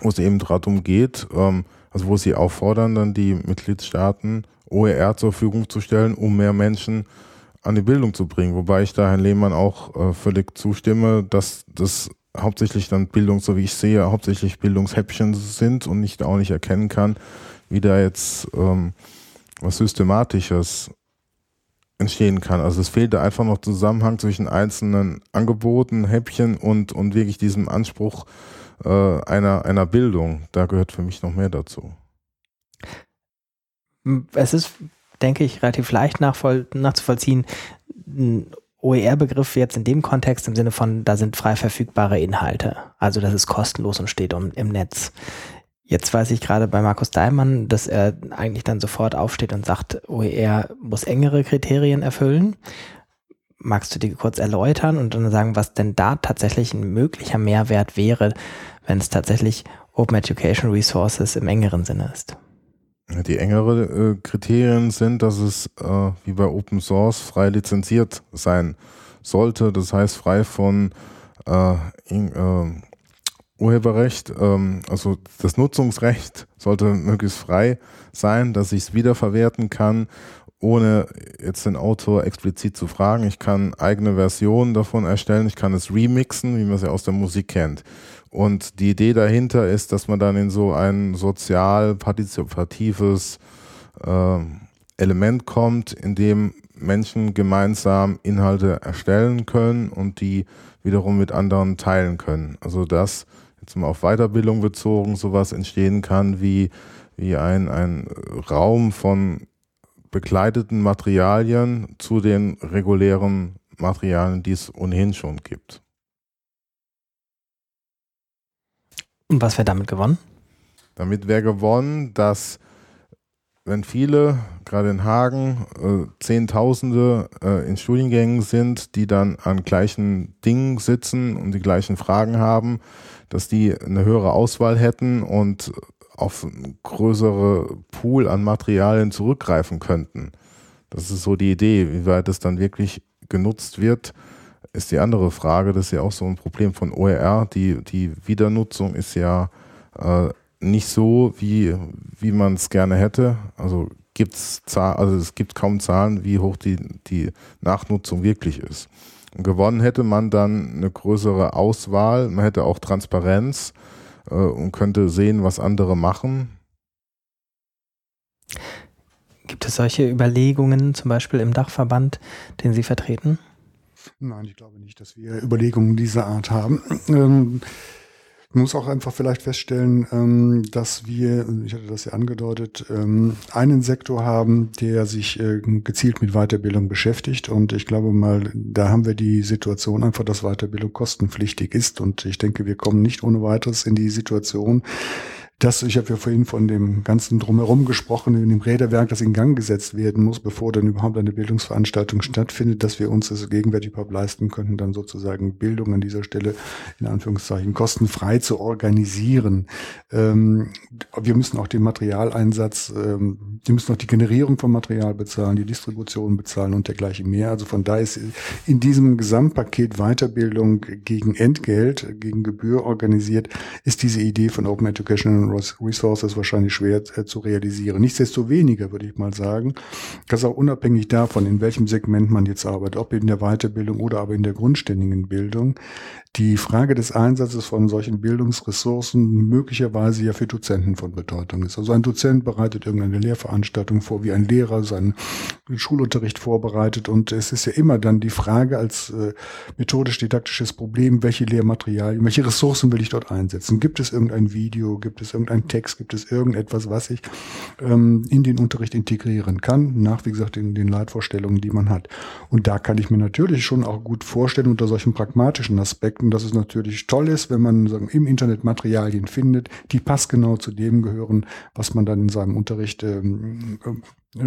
wo es eben darum geht, ähm, also wo sie auffordern, dann die Mitgliedstaaten OER zur Verfügung zu stellen, um mehr Menschen an die Bildung zu bringen. Wobei ich da Herrn Lehmann auch äh, völlig zustimme, dass das hauptsächlich dann Bildung, so wie ich sehe, hauptsächlich Bildungshäppchen sind und nicht auch nicht erkennen kann, wie da jetzt ähm, was Systematisches entstehen kann. Also es fehlt da einfach noch Zusammenhang zwischen einzelnen Angeboten, Häppchen und, und wirklich diesem Anspruch äh, einer, einer Bildung. Da gehört für mich noch mehr dazu. Es ist, denke ich, relativ leicht nachzuvollziehen, OER-Begriff jetzt in dem Kontext im Sinne von, da sind frei verfügbare Inhalte. Also das ist kostenlos und steht um, im Netz. Jetzt weiß ich gerade bei Markus Daimann, dass er eigentlich dann sofort aufsteht und sagt, OER muss engere Kriterien erfüllen. Magst du die kurz erläutern und dann sagen, was denn da tatsächlich ein möglicher Mehrwert wäre, wenn es tatsächlich Open Education Resources im engeren Sinne ist? Die engere äh, Kriterien sind, dass es äh, wie bei Open Source frei lizenziert sein sollte. Das heißt frei von äh, in, äh, Urheberrecht, ähm, also das Nutzungsrecht sollte möglichst frei sein, dass ich es wiederverwerten kann, ohne jetzt den Autor explizit zu fragen. Ich kann eigene Versionen davon erstellen, ich kann es remixen, wie man es ja aus der Musik kennt. Und die Idee dahinter ist, dass man dann in so ein sozial partizipatives äh, Element kommt, in dem Menschen gemeinsam Inhalte erstellen können und die wiederum mit anderen teilen können. Also dass jetzt mal auf Weiterbildung bezogen sowas entstehen kann wie, wie ein, ein Raum von begleiteten Materialien zu den regulären Materialien, die es ohnehin schon gibt. Und was wäre damit gewonnen? Damit wäre gewonnen, dass wenn viele, gerade in Hagen, äh, Zehntausende äh, in Studiengängen sind, die dann an gleichen Dingen sitzen und die gleichen Fragen haben, dass die eine höhere Auswahl hätten und auf einen größere Pool an Materialien zurückgreifen könnten. Das ist so die Idee. Wie weit es dann wirklich genutzt wird, ist die andere Frage. Das ist ja auch so ein Problem von OER. Die, die Wiedernutzung ist ja äh, nicht so, wie, wie man es gerne hätte. Also gibt's also es gibt kaum Zahlen, wie hoch die, die Nachnutzung wirklich ist. Und gewonnen hätte man dann eine größere Auswahl, man hätte auch Transparenz äh, und könnte sehen, was andere machen. Gibt es solche Überlegungen zum Beispiel im Dachverband, den Sie vertreten? Nein, ich glaube nicht, dass wir Überlegungen dieser Art haben. Ähm, man muss auch einfach vielleicht feststellen, ähm, dass wir, ich hatte das ja angedeutet, ähm, einen Sektor haben, der sich äh, gezielt mit Weiterbildung beschäftigt. Und ich glaube mal, da haben wir die Situation einfach, dass Weiterbildung kostenpflichtig ist. Und ich denke, wir kommen nicht ohne weiteres in die Situation, das, ich habe ja vorhin von dem ganzen Drumherum gesprochen, in dem Räderwerk, das in Gang gesetzt werden muss, bevor dann überhaupt eine Bildungsveranstaltung stattfindet, dass wir uns das gegenwärtig überhaupt leisten könnten, dann sozusagen Bildung an dieser Stelle in Anführungszeichen kostenfrei zu organisieren. Ähm, wir müssen auch den Materialeinsatz ähm, die müssen noch die Generierung von Material bezahlen, die Distribution bezahlen und dergleichen mehr. Also von daher ist in diesem Gesamtpaket Weiterbildung gegen Entgelt, gegen Gebühr organisiert, ist diese Idee von Open Educational Resources wahrscheinlich schwer äh, zu realisieren. Nichtsdestoweniger würde ich mal sagen, dass auch unabhängig davon, in welchem Segment man jetzt arbeitet, ob in der Weiterbildung oder aber in der grundständigen Bildung, die Frage des Einsatzes von solchen Bildungsressourcen möglicherweise ja für Dozenten von Bedeutung ist. Also ein Dozent bereitet irgendeine Lehrveranstaltung vor, wie ein Lehrer seinen Schulunterricht vorbereitet. Und es ist ja immer dann die Frage als äh, methodisch-didaktisches Problem, welche Lehrmaterialien, welche Ressourcen will ich dort einsetzen? Gibt es irgendein Video, gibt es irgendein Text, gibt es irgendetwas, was ich ähm, in den Unterricht integrieren kann, nach, wie gesagt, den, den Leitvorstellungen, die man hat. Und da kann ich mir natürlich schon auch gut vorstellen, unter solchen pragmatischen Aspekten, Aspekten, dass es natürlich toll ist, wenn man sagen, im Internet Materialien findet, die passgenau zu dem gehören, was man dann in seinem Unterricht ähm, äh,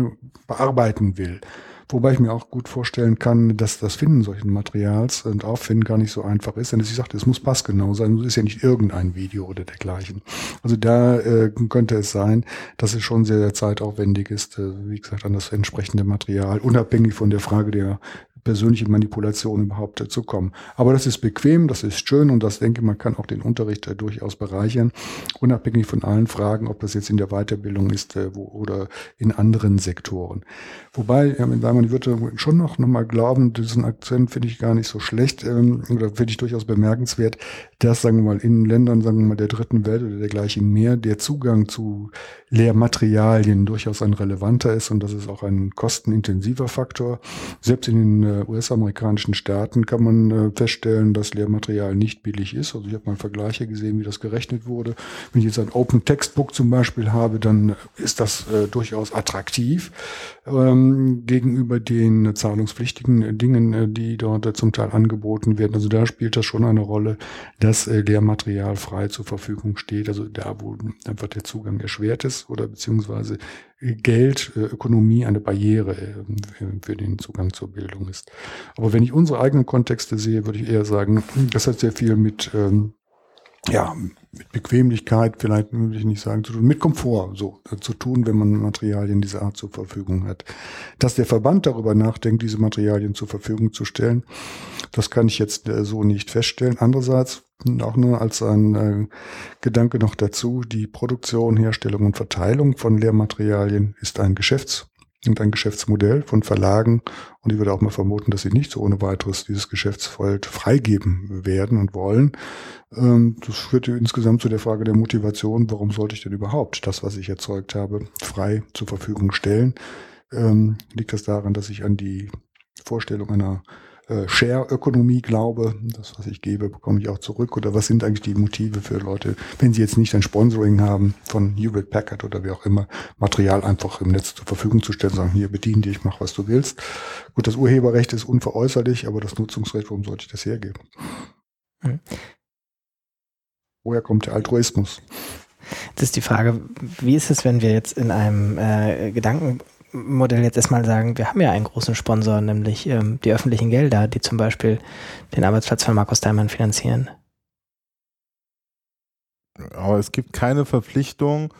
bearbeiten will. Wobei ich mir auch gut vorstellen kann, dass das Finden solchen Materials und Auffinden gar nicht so einfach ist. Denn ich sagte, es muss passgenau sein. Es ist ja nicht irgendein Video oder dergleichen. Also da äh, könnte es sein, dass es schon sehr, sehr zeitaufwendig ist, äh, wie gesagt, an das entsprechende Material, unabhängig von der Frage der persönliche Manipulation überhaupt zu kommen. Aber das ist bequem, das ist schön und das denke ich, man kann auch den Unterricht durchaus bereichern, unabhängig von allen Fragen, ob das jetzt in der Weiterbildung ist äh, wo, oder in anderen Sektoren. Wobei, ja, man würde schon noch, noch mal glauben, diesen Akzent finde ich gar nicht so schlecht ähm, oder finde ich durchaus bemerkenswert, dass, sagen wir mal, in Ländern, sagen wir mal, der dritten Welt oder dergleichen mehr, der Zugang zu Lehrmaterialien durchaus ein relevanter ist und das ist auch ein kostenintensiver Faktor. Selbst in den äh, US-amerikanischen Staaten kann man äh, feststellen, dass Lehrmaterial nicht billig ist. Also ich habe mal Vergleiche gesehen, wie das gerechnet wurde. Wenn ich jetzt ein Open Textbook zum Beispiel habe, dann ist das äh, durchaus attraktiv ähm, gegenüber den zahlungspflichtigen Dingen, äh, die dort zum Teil angeboten werden. Also da spielt das schon eine Rolle, dass Lehrmaterial frei zur Verfügung steht. Also da, wo einfach der Zugang erschwert ist oder beziehungsweise Geld, äh, Ökonomie eine Barriere äh, für den Zugang zur Bildung ist. Aber wenn ich unsere eigenen Kontexte sehe, würde ich eher sagen, das hat sehr viel mit, ähm, ja, mit Bequemlichkeit, vielleicht würde ich nicht sagen, zu tun, mit Komfort so äh, zu tun, wenn man Materialien dieser Art zur Verfügung hat. Dass der Verband darüber nachdenkt, diese Materialien zur Verfügung zu stellen, das kann ich jetzt äh, so nicht feststellen. Andererseits auch nur als ein äh, Gedanke noch dazu, die Produktion, Herstellung und Verteilung von Lehrmaterialien ist ein Geschäfts- und ein Geschäftsmodell von Verlagen. Und ich würde auch mal vermuten, dass sie nicht so ohne weiteres dieses Geschäftsfeld freigeben werden und wollen. Ähm, das führt insgesamt zu der Frage der Motivation, warum sollte ich denn überhaupt das, was ich erzeugt habe, frei zur Verfügung stellen? Ähm, liegt das daran, dass ich an die Vorstellung einer äh, Share-Ökonomie glaube, das, was ich gebe, bekomme ich auch zurück? Oder was sind eigentlich die Motive für Leute, wenn sie jetzt nicht ein Sponsoring haben von Hewlett Packard oder wie auch immer, Material einfach im Netz zur Verfügung zu stellen, sagen, hier bedien dich, mach was du willst. Gut, das Urheberrecht ist unveräußerlich, aber das Nutzungsrecht, warum sollte ich das hergeben? Hm. Woher kommt der Altruismus? Das ist die Frage, wie ist es, wenn wir jetzt in einem äh, Gedanken Modell jetzt erstmal sagen, wir haben ja einen großen Sponsor, nämlich ähm, die öffentlichen Gelder, die zum Beispiel den Arbeitsplatz von Markus Daimann finanzieren. Aber es gibt keine Verpflichtung,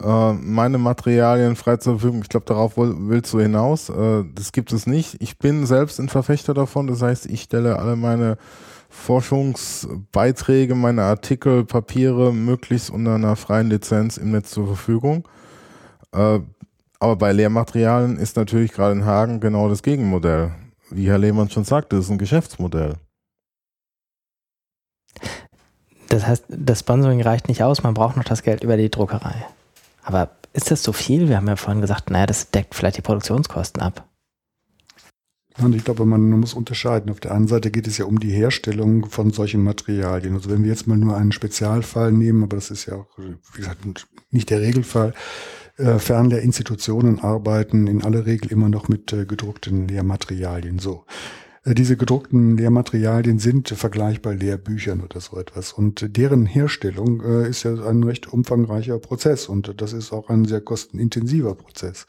äh, meine Materialien frei zur Verfügung. Ich glaube, darauf willst du hinaus. Äh, das gibt es nicht. Ich bin selbst ein Verfechter davon. Das heißt, ich stelle alle meine Forschungsbeiträge, meine Artikel, Papiere möglichst unter einer freien Lizenz im Netz zur Verfügung. Äh, aber bei Lehrmaterialien ist natürlich gerade in Hagen genau das Gegenmodell. Wie Herr Lehmann schon sagte, das ist ein Geschäftsmodell. Das heißt, das Sponsoring reicht nicht aus, man braucht noch das Geld über die Druckerei. Aber ist das so viel? Wir haben ja vorhin gesagt, naja, das deckt vielleicht die Produktionskosten ab. Und ich glaube, man muss unterscheiden. Auf der einen Seite geht es ja um die Herstellung von solchen Materialien. Also wenn wir jetzt mal nur einen Spezialfall nehmen, aber das ist ja auch, wie gesagt, nicht der Regelfall, äh, Fernlehrinstitutionen arbeiten in aller Regel immer noch mit äh, gedruckten Lehrmaterialien. So. Äh, diese gedruckten Lehrmaterialien sind vergleichbar Lehrbüchern oder so etwas. Und deren Herstellung äh, ist ja ein recht umfangreicher Prozess und das ist auch ein sehr kostenintensiver Prozess.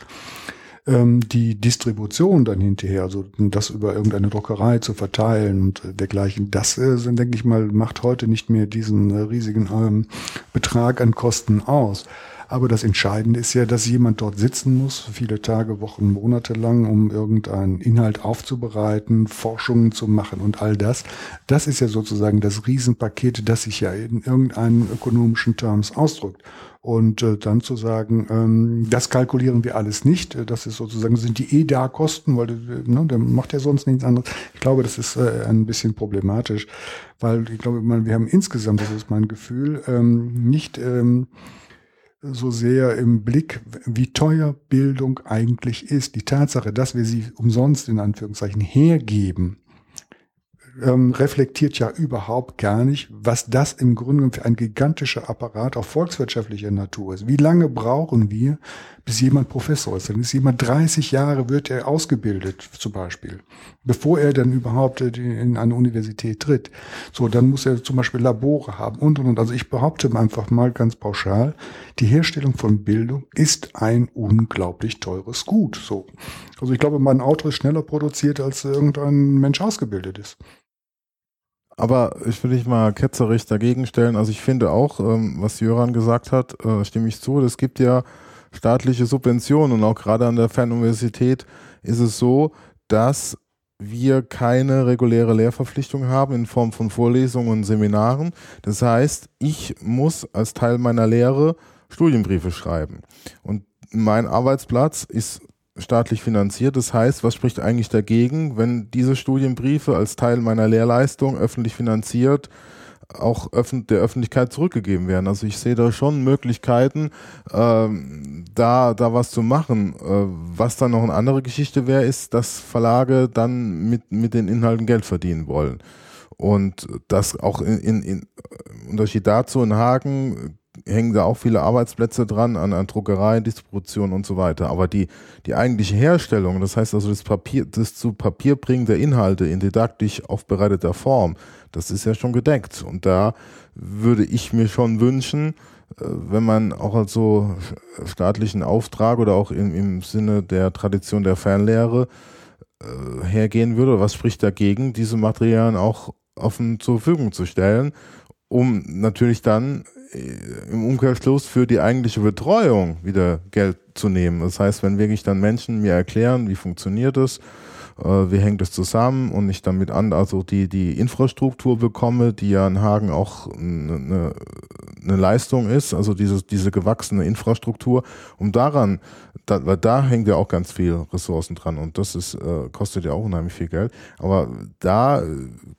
Ähm, die Distribution dann hinterher, also das über irgendeine Druckerei zu verteilen und dergleichen, das, äh, denke ich mal, macht heute nicht mehr diesen riesigen ähm, Betrag an Kosten aus. Aber das Entscheidende ist ja, dass jemand dort sitzen muss, viele Tage, Wochen, Monate lang, um irgendeinen Inhalt aufzubereiten, Forschungen zu machen und all das. Das ist ja sozusagen das Riesenpaket, das sich ja in irgendeinen ökonomischen Terms ausdrückt. Und äh, dann zu sagen, ähm, das kalkulieren wir alles nicht, äh, das ist sozusagen, sind die EDA-Kosten, weil äh, ne, der macht ja sonst nichts anderes. Ich glaube, das ist äh, ein bisschen problematisch, weil ich glaube, man, wir haben insgesamt, das ist mein Gefühl, ähm, nicht ähm, so sehr im Blick, wie teuer Bildung eigentlich ist. Die Tatsache, dass wir sie umsonst in Anführungszeichen hergeben, ähm, reflektiert ja überhaupt gar nicht, was das im Grunde für ein gigantischer Apparat auf volkswirtschaftlicher Natur ist. Wie lange brauchen wir, bis jemand Professor ist? Dann ist jemand 30 Jahre, wird er ausgebildet zum Beispiel, bevor er dann überhaupt äh, in eine Universität tritt. So, dann muss er zum Beispiel Labore haben und und und. Also ich behaupte einfach mal ganz pauschal, die Herstellung von Bildung ist ein unglaublich teures Gut. So. Also ich glaube, mein Auto ist schneller produziert, als irgendein Mensch ausgebildet ist. Aber ich will dich mal ketzerisch dagegen stellen. Also ich finde auch, ähm, was Jöran gesagt hat, äh, stimme ich zu. Es gibt ja staatliche Subventionen und auch gerade an der Fernuniversität ist es so, dass wir keine reguläre Lehrverpflichtung haben in Form von Vorlesungen und Seminaren. Das heißt, ich muss als Teil meiner Lehre Studienbriefe schreiben. Und mein Arbeitsplatz ist staatlich finanziert. Das heißt, was spricht eigentlich dagegen, wenn diese Studienbriefe als Teil meiner Lehrleistung öffentlich finanziert auch öffn der Öffentlichkeit zurückgegeben werden. Also ich sehe da schon Möglichkeiten, ähm, da, da was zu machen. Äh, was dann noch eine andere Geschichte wäre, ist, dass Verlage dann mit, mit den Inhalten Geld verdienen wollen. Und das auch in, in, in Unterschied dazu in Hagen hängen da auch viele Arbeitsplätze dran an, an Druckerei, Distribution und so weiter. Aber die, die eigentliche Herstellung, das heißt also das Papier, das zu Papier bringen der Inhalte in didaktisch aufbereiteter Form, das ist ja schon gedeckt. Und da würde ich mir schon wünschen, äh, wenn man auch als so staatlichen Auftrag oder auch im, im Sinne der Tradition der Fernlehre äh, hergehen würde, was spricht dagegen, diese Materialien auch offen zur Verfügung zu stellen, um natürlich dann im Umkehrschluss für die eigentliche Betreuung wieder Geld zu nehmen. Das heißt, wenn wirklich dann Menschen mir erklären, wie funktioniert es, äh, wie hängt es zusammen und ich damit an, also die, die Infrastruktur bekomme, die ja in Hagen auch eine, eine Leistung ist, also diese, diese gewachsene Infrastruktur, um daran, da, weil da hängt ja auch ganz viel Ressourcen dran und das ist, äh, kostet ja auch unheimlich viel Geld. Aber da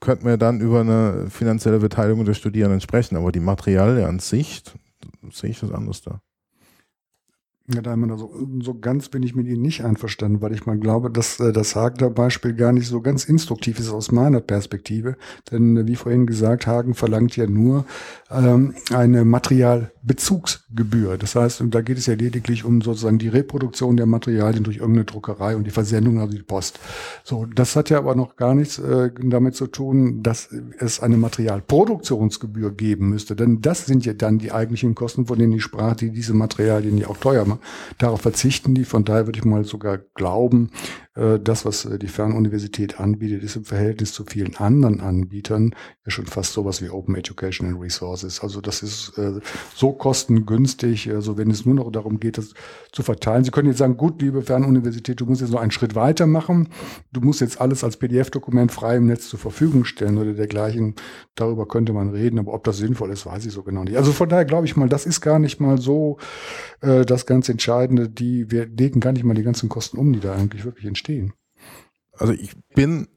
könnten wir dann über eine finanzielle Beteiligung der Studierenden sprechen, aber die Materialien an sich, sehe ich das anders da. Ja, da immer so, so ganz bin ich mit Ihnen nicht einverstanden, weil ich mal glaube, dass äh, das Hagener Beispiel gar nicht so ganz instruktiv ist aus meiner Perspektive. Denn äh, wie vorhin gesagt, Hagen verlangt ja nur ähm, eine Materialbezugsgebühr. Das heißt, da geht es ja lediglich um sozusagen die Reproduktion der Materialien durch irgendeine Druckerei und die Versendung also die Post. So, das hat ja aber noch gar nichts äh, damit zu tun, dass es eine Materialproduktionsgebühr geben müsste. Denn das sind ja dann die eigentlichen Kosten, von denen ich sprach, die diese Materialien ja auch teuer machen. Darauf verzichten die. Von daher würde ich mal sogar glauben, das, was äh, die Fernuniversität anbietet, ist im Verhältnis zu vielen anderen Anbietern ja schon fast sowas wie Open Educational Resources. Also das ist äh, so kostengünstig, also wenn es nur noch darum geht, das zu verteilen. Sie können jetzt sagen, gut, liebe Fernuniversität, du musst jetzt noch einen Schritt weiter machen. Du musst jetzt alles als PDF-Dokument frei im Netz zur Verfügung stellen oder dergleichen. Darüber könnte man reden, aber ob das sinnvoll ist, weiß ich so genau nicht. Also von daher glaube ich mal, das ist gar nicht mal so äh, das ganz Entscheidende. Die, wir legen gar nicht mal die ganzen Kosten um, die da eigentlich wirklich entstehen verstehen. Also ich bin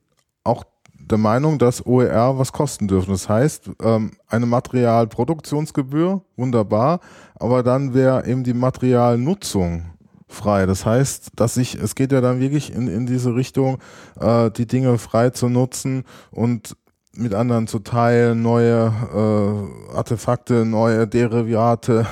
auch der Meinung, dass OER was kosten dürfen. Das heißt, ähm, eine Materialproduktionsgebühr, wunderbar, aber dann wäre eben die Materialnutzung frei. Das heißt, dass ich, es geht ja dann wirklich in, in diese Richtung, äh, die Dinge frei zu nutzen und mit anderen zu teilen, neue äh, Artefakte, neue Derivate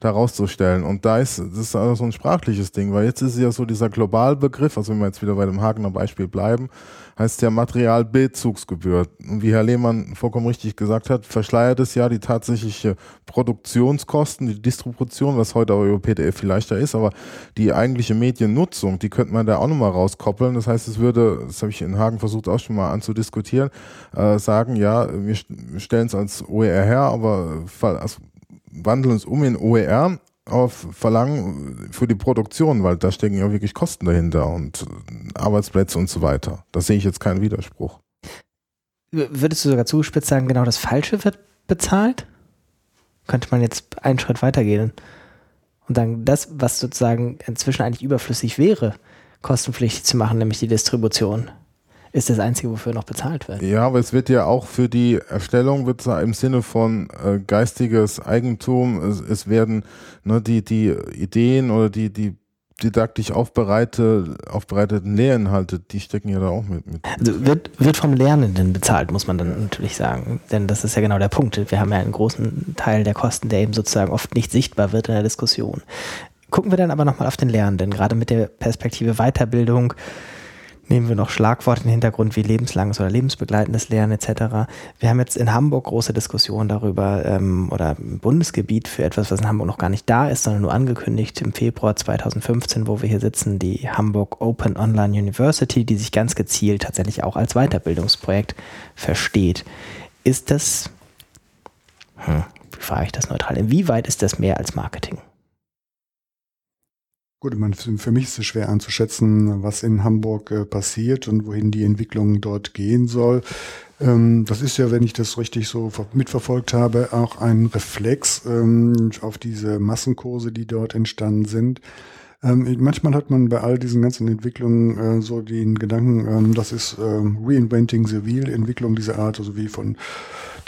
daraus zu stellen. Und da ist, das ist also so ein sprachliches Ding, weil jetzt ist ja so dieser Globalbegriff, also wenn wir jetzt wieder bei dem Hagener Beispiel bleiben, heißt ja Materialbezugsgebühr. Und wie Herr Lehmann vollkommen richtig gesagt hat, verschleiert es ja die tatsächliche Produktionskosten, die Distribution, was heute aber über PDF viel leichter ist, aber die eigentliche Mediennutzung, die könnte man da auch nochmal rauskoppeln. Das heißt, es würde, das habe ich in Hagen versucht auch schon mal anzudiskutieren, äh, sagen, ja, wir stellen es als OER her, aber also wandeln es um in OER, auf Verlangen für die Produktion, weil da stecken ja wirklich Kosten dahinter und Arbeitsplätze und so weiter. Da sehe ich jetzt keinen Widerspruch. Würdest du sogar zugespitzt sagen, genau das Falsche wird bezahlt? Könnte man jetzt einen Schritt weitergehen und dann das, was sozusagen inzwischen eigentlich überflüssig wäre, kostenpflichtig zu machen, nämlich die Distribution ist das Einzige, wofür noch bezahlt wird. Ja, aber es wird ja auch für die Erstellung wird im Sinne von äh, geistiges Eigentum, es, es werden ne, die, die Ideen oder die, die didaktisch aufbereite, aufbereiteten Lehrinhalte, die stecken ja da auch mit. mit. Also wird, wird vom Lernenden bezahlt, muss man dann natürlich sagen. Denn das ist ja genau der Punkt. Wir haben ja einen großen Teil der Kosten, der eben sozusagen oft nicht sichtbar wird in der Diskussion. Gucken wir dann aber nochmal auf den Lernenden, gerade mit der Perspektive Weiterbildung nehmen wir noch Schlagworte in den Hintergrund wie lebenslanges oder lebensbegleitendes Lernen etc. Wir haben jetzt in Hamburg große Diskussionen darüber ähm, oder im Bundesgebiet für etwas, was in Hamburg noch gar nicht da ist, sondern nur angekündigt im Februar 2015, wo wir hier sitzen, die Hamburg Open Online University, die sich ganz gezielt tatsächlich auch als Weiterbildungsprojekt versteht. Ist das, hm, wie frage ich das neutral, inwieweit ist das mehr als Marketing? Gut, meine, für mich ist es schwer einzuschätzen, was in Hamburg äh, passiert und wohin die Entwicklung dort gehen soll. Ähm, das ist ja, wenn ich das richtig so mitverfolgt habe, auch ein Reflex ähm, auf diese Massenkurse, die dort entstanden sind. Ähm, manchmal hat man bei all diesen ganzen Entwicklungen äh, so den Gedanken, ähm, das ist ähm, Reinventing the Wheel, Entwicklung dieser Art, also wie von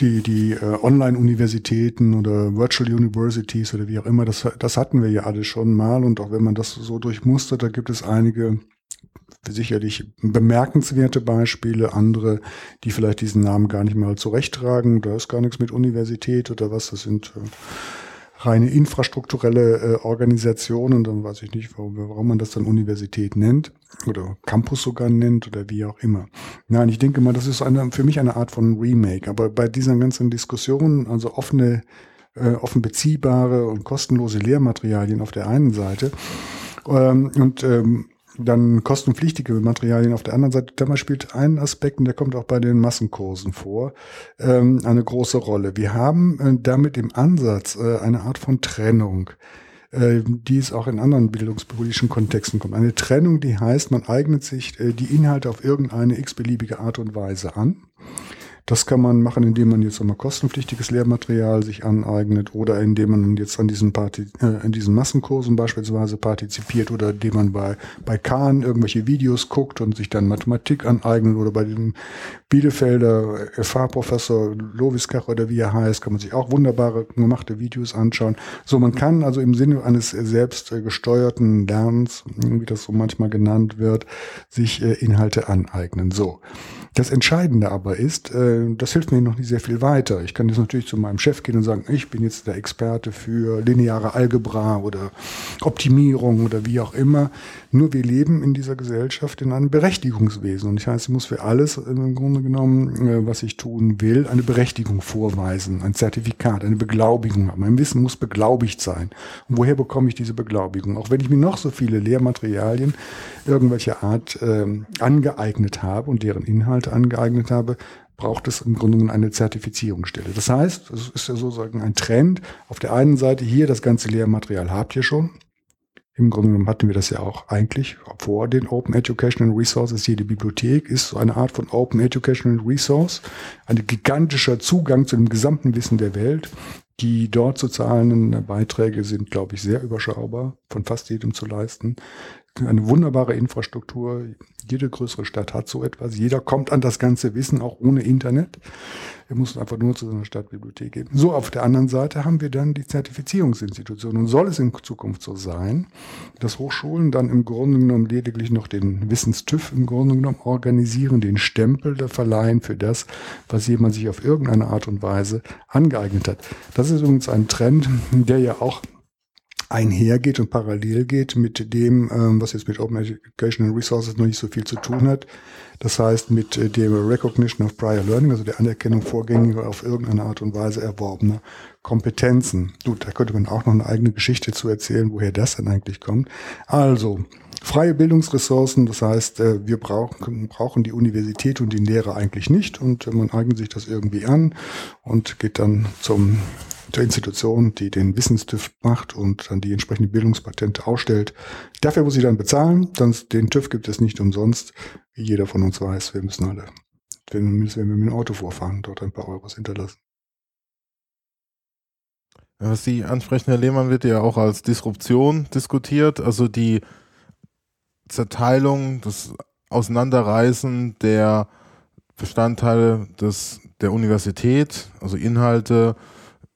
die, die äh, Online-Universitäten oder Virtual Universities oder wie auch immer, das, das hatten wir ja alle schon mal. Und auch wenn man das so durchmustert, da gibt es einige sicherlich bemerkenswerte Beispiele, andere, die vielleicht diesen Namen gar nicht mal zurechttragen. Da ist gar nichts mit Universität oder was, das sind äh, reine infrastrukturelle äh, Organisationen, dann weiß ich nicht, warum, warum man das dann Universität nennt oder Campus sogar nennt oder wie auch immer. Nein, ich denke mal, das ist eine, für mich eine Art von Remake. Aber bei dieser ganzen Diskussion, also offene, äh, offen beziehbare und kostenlose Lehrmaterialien auf der einen Seite ähm, und ähm, dann kostenpflichtige Materialien auf der anderen Seite. Dabei spielt ein Aspekt, und der kommt auch bei den Massenkursen vor, ähm, eine große Rolle. Wir haben äh, damit im Ansatz äh, eine Art von Trennung, äh, die es auch in anderen bildungspolitischen Kontexten kommt. Eine Trennung, die heißt, man eignet sich äh, die Inhalte auf irgendeine x-beliebige Art und Weise an. Das kann man machen, indem man jetzt einmal kostenpflichtiges Lehrmaterial sich aneignet oder indem man jetzt an diesen, Parti äh, in diesen Massenkursen beispielsweise partizipiert oder indem man bei, bei Kahn irgendwelche Videos guckt und sich dann Mathematik aneignet oder bei dem Bielefelder FH-Professor Loviskach oder wie er heißt, kann man sich auch wunderbare gemachte Videos anschauen. So, man kann also im Sinne eines selbst gesteuerten Lernens, wie das so manchmal genannt wird, sich äh, Inhalte aneignen. So. Das Entscheidende aber ist, äh, das hilft mir noch nicht sehr viel weiter. Ich kann jetzt natürlich zu meinem Chef gehen und sagen, ich bin jetzt der Experte für lineare Algebra oder Optimierung oder wie auch immer. Nur wir leben in dieser Gesellschaft in einem Berechtigungswesen. Und ich heiße, ich muss für alles im Grunde genommen, äh, was ich tun will, eine Berechtigung vorweisen, ein Zertifikat, eine Beglaubigung haben. Mein Wissen muss beglaubigt sein. Und woher bekomme ich diese Beglaubigung? Auch wenn ich mir noch so viele Lehrmaterialien irgendwelcher Art äh, angeeignet habe und deren Inhalte angeeignet habe, braucht es im Grunde genommen eine Zertifizierungsstelle. Das heißt, es ist ja sozusagen ein Trend. Auf der einen Seite hier, das ganze Lehrmaterial habt ihr schon. Im Grunde genommen hatten wir das ja auch eigentlich vor den Open Educational Resources. Jede Bibliothek ist so eine Art von Open Educational Resource, ein gigantischer Zugang zu dem gesamten Wissen der Welt. Die dort zu zahlenden Beiträge sind, glaube ich, sehr überschaubar, von fast jedem zu leisten eine wunderbare Infrastruktur. Jede größere Stadt hat so etwas. Jeder kommt an das ganze Wissen, auch ohne Internet. Er muss einfach nur zu seiner Stadtbibliothek gehen. So, auf der anderen Seite haben wir dann die Zertifizierungsinstitutionen. Und soll es in Zukunft so sein, dass Hochschulen dann im Grunde genommen lediglich noch den Wissenstüff im Grunde genommen organisieren, den Stempel der verleihen für das, was jemand sich auf irgendeine Art und Weise angeeignet hat. Das ist übrigens ein Trend, der ja auch einhergeht und parallel geht mit dem, ähm, was jetzt mit Open Educational Resources noch nicht so viel zu tun hat. Das heißt mit äh, dem Recognition of Prior Learning, also der Anerkennung vorgängiger auf irgendeine Art und Weise erworbener Kompetenzen. Gut, da könnte man auch noch eine eigene Geschichte zu erzählen, woher das denn eigentlich kommt. Also, freie Bildungsressourcen, das heißt, äh, wir brauchen, brauchen die Universität und die Lehre eigentlich nicht und man eignet sich das irgendwie an und geht dann zum zur Institution, die den Wissenstüv macht und dann die entsprechenden Bildungspatente ausstellt. Dafür muss sie dann bezahlen, sonst den TÜV gibt es nicht umsonst. Wie jeder von uns weiß, wir müssen alle, wenn, wenn wir mit dem Auto vorfahren, dort ein paar Euros hinterlassen. Was Sie ansprechen, Herr Lehmann, wird ja auch als Disruption diskutiert, also die Zerteilung, das Auseinanderreißen der Bestandteile des, der Universität, also Inhalte,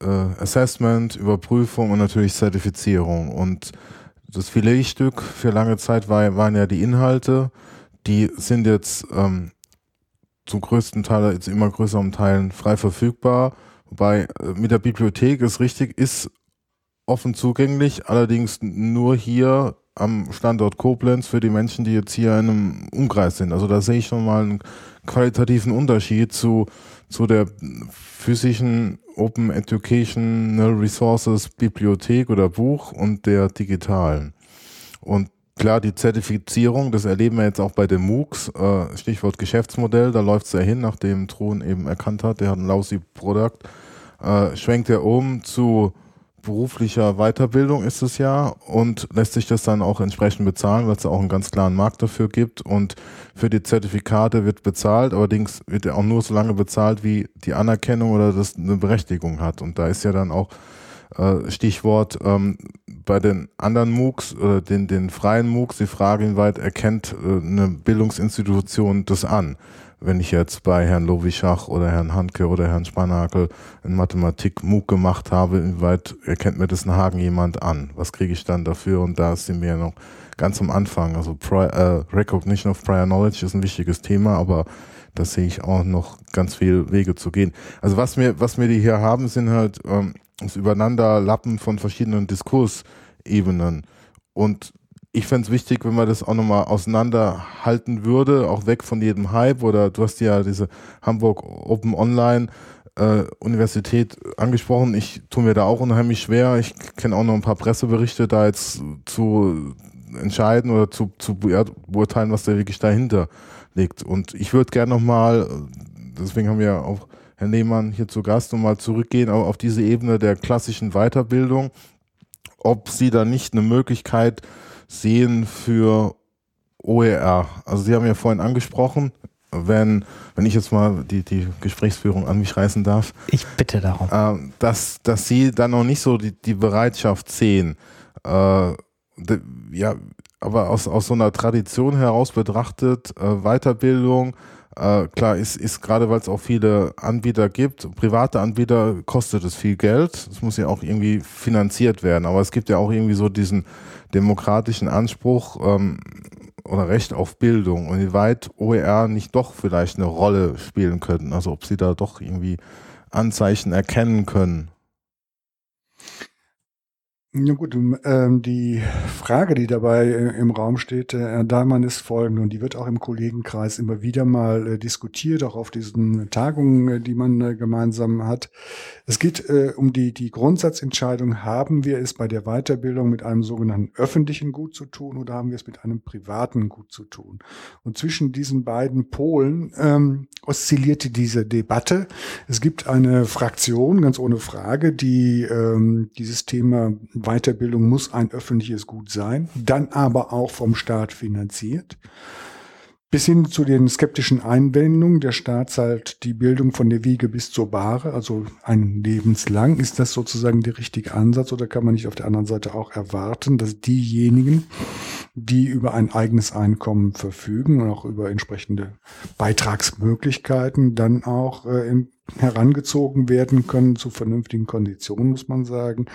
äh, Assessment, Überprüfung und natürlich Zertifizierung. Und das Filetstück für lange Zeit war, waren ja die Inhalte. Die sind jetzt ähm, zum größten Teil, jetzt immer größeren Teilen frei verfügbar. Wobei äh, mit der Bibliothek ist richtig, ist offen zugänglich, allerdings nur hier am Standort Koblenz für die Menschen, die jetzt hier in einem Umkreis sind. Also da sehe ich schon mal einen qualitativen Unterschied zu, zu der physischen Open Educational Resources Bibliothek oder Buch und der digitalen. Und klar, die Zertifizierung, das erleben wir jetzt auch bei den MOOCs, äh, Stichwort Geschäftsmodell, da läuft es ja hin, nachdem Truhen eben erkannt hat, der hat ein lousy Produkt, äh, schwenkt er um zu beruflicher Weiterbildung ist es ja und lässt sich das dann auch entsprechend bezahlen, weil es auch einen ganz klaren Markt dafür gibt und für die Zertifikate wird bezahlt, allerdings wird er auch nur so lange bezahlt, wie die Anerkennung oder das eine Berechtigung hat. Und da ist ja dann auch äh, Stichwort ähm, bei den anderen MOOCs, äh, den, den freien MOOCs, die Frage, inwieweit erkennt äh, eine Bildungsinstitution das an wenn ich jetzt bei Herrn Lovischach oder Herrn Handke oder Herrn Spanakel in Mathematik MOOC gemacht habe, inwieweit erkennt mir das in Hagen jemand an? Was kriege ich dann dafür? Und da sind wir noch ganz am Anfang. Also Pri äh, Recognition of Prior Knowledge ist ein wichtiges Thema, aber da sehe ich auch noch ganz viel Wege zu gehen. Also was wir, was wir die hier haben, sind halt ähm, das Übereinanderlappen von verschiedenen Diskursebenen. Und ich fände es wichtig, wenn man das auch nochmal auseinanderhalten würde, auch weg von jedem Hype. Oder du hast ja diese Hamburg Open Online äh, Universität angesprochen. Ich tue mir da auch unheimlich schwer. Ich kenne auch noch ein paar Presseberichte, da jetzt zu entscheiden oder zu, zu beurteilen, was da wirklich dahinter liegt. Und ich würde gerne nochmal, deswegen haben wir auch Herrn Lehmann hier zu Gast, nochmal zurückgehen auf diese Ebene der klassischen Weiterbildung, ob Sie da nicht eine Möglichkeit sehen für OER? Also Sie haben ja vorhin angesprochen, wenn, wenn ich jetzt mal die, die Gesprächsführung an mich reißen darf. Ich bitte darum. Äh, dass, dass Sie dann noch nicht so die, die Bereitschaft sehen. Äh, de, ja, aber aus, aus so einer Tradition heraus betrachtet, äh, Weiterbildung, äh, klar, ist, ist gerade weil es auch viele Anbieter gibt, private Anbieter kostet es viel Geld. Das muss ja auch irgendwie finanziert werden. Aber es gibt ja auch irgendwie so diesen demokratischen Anspruch ähm, oder Recht auf Bildung und wie weit OER nicht doch vielleicht eine Rolle spielen könnten. Also ob sie da doch irgendwie Anzeichen erkennen können. Ja gut, ähm, die Frage, die dabei äh, im Raum steht, äh, Herr Dahlmann, ist folgende und die wird auch im Kollegenkreis immer wieder mal äh, diskutiert, auch auf diesen Tagungen, äh, die man äh, gemeinsam hat. Es geht äh, um die, die Grundsatzentscheidung, haben wir es bei der Weiterbildung mit einem sogenannten öffentlichen Gut zu tun oder haben wir es mit einem privaten Gut zu tun? Und zwischen diesen beiden Polen ähm, oszillierte diese Debatte. Es gibt eine Fraktion, ganz ohne Frage, die ähm, dieses Thema Weiterbildung muss ein öffentliches Gut sein, dann aber auch vom Staat finanziert. Bis hin zu den skeptischen Einwendungen, der Staat zahlt die Bildung von der Wiege bis zur Bahre, also ein lebenslang. Ist das sozusagen der richtige Ansatz oder kann man nicht auf der anderen Seite auch erwarten, dass diejenigen, die über ein eigenes Einkommen verfügen und auch über entsprechende Beitragsmöglichkeiten, dann auch äh, herangezogen werden können zu vernünftigen Konditionen, muss man sagen,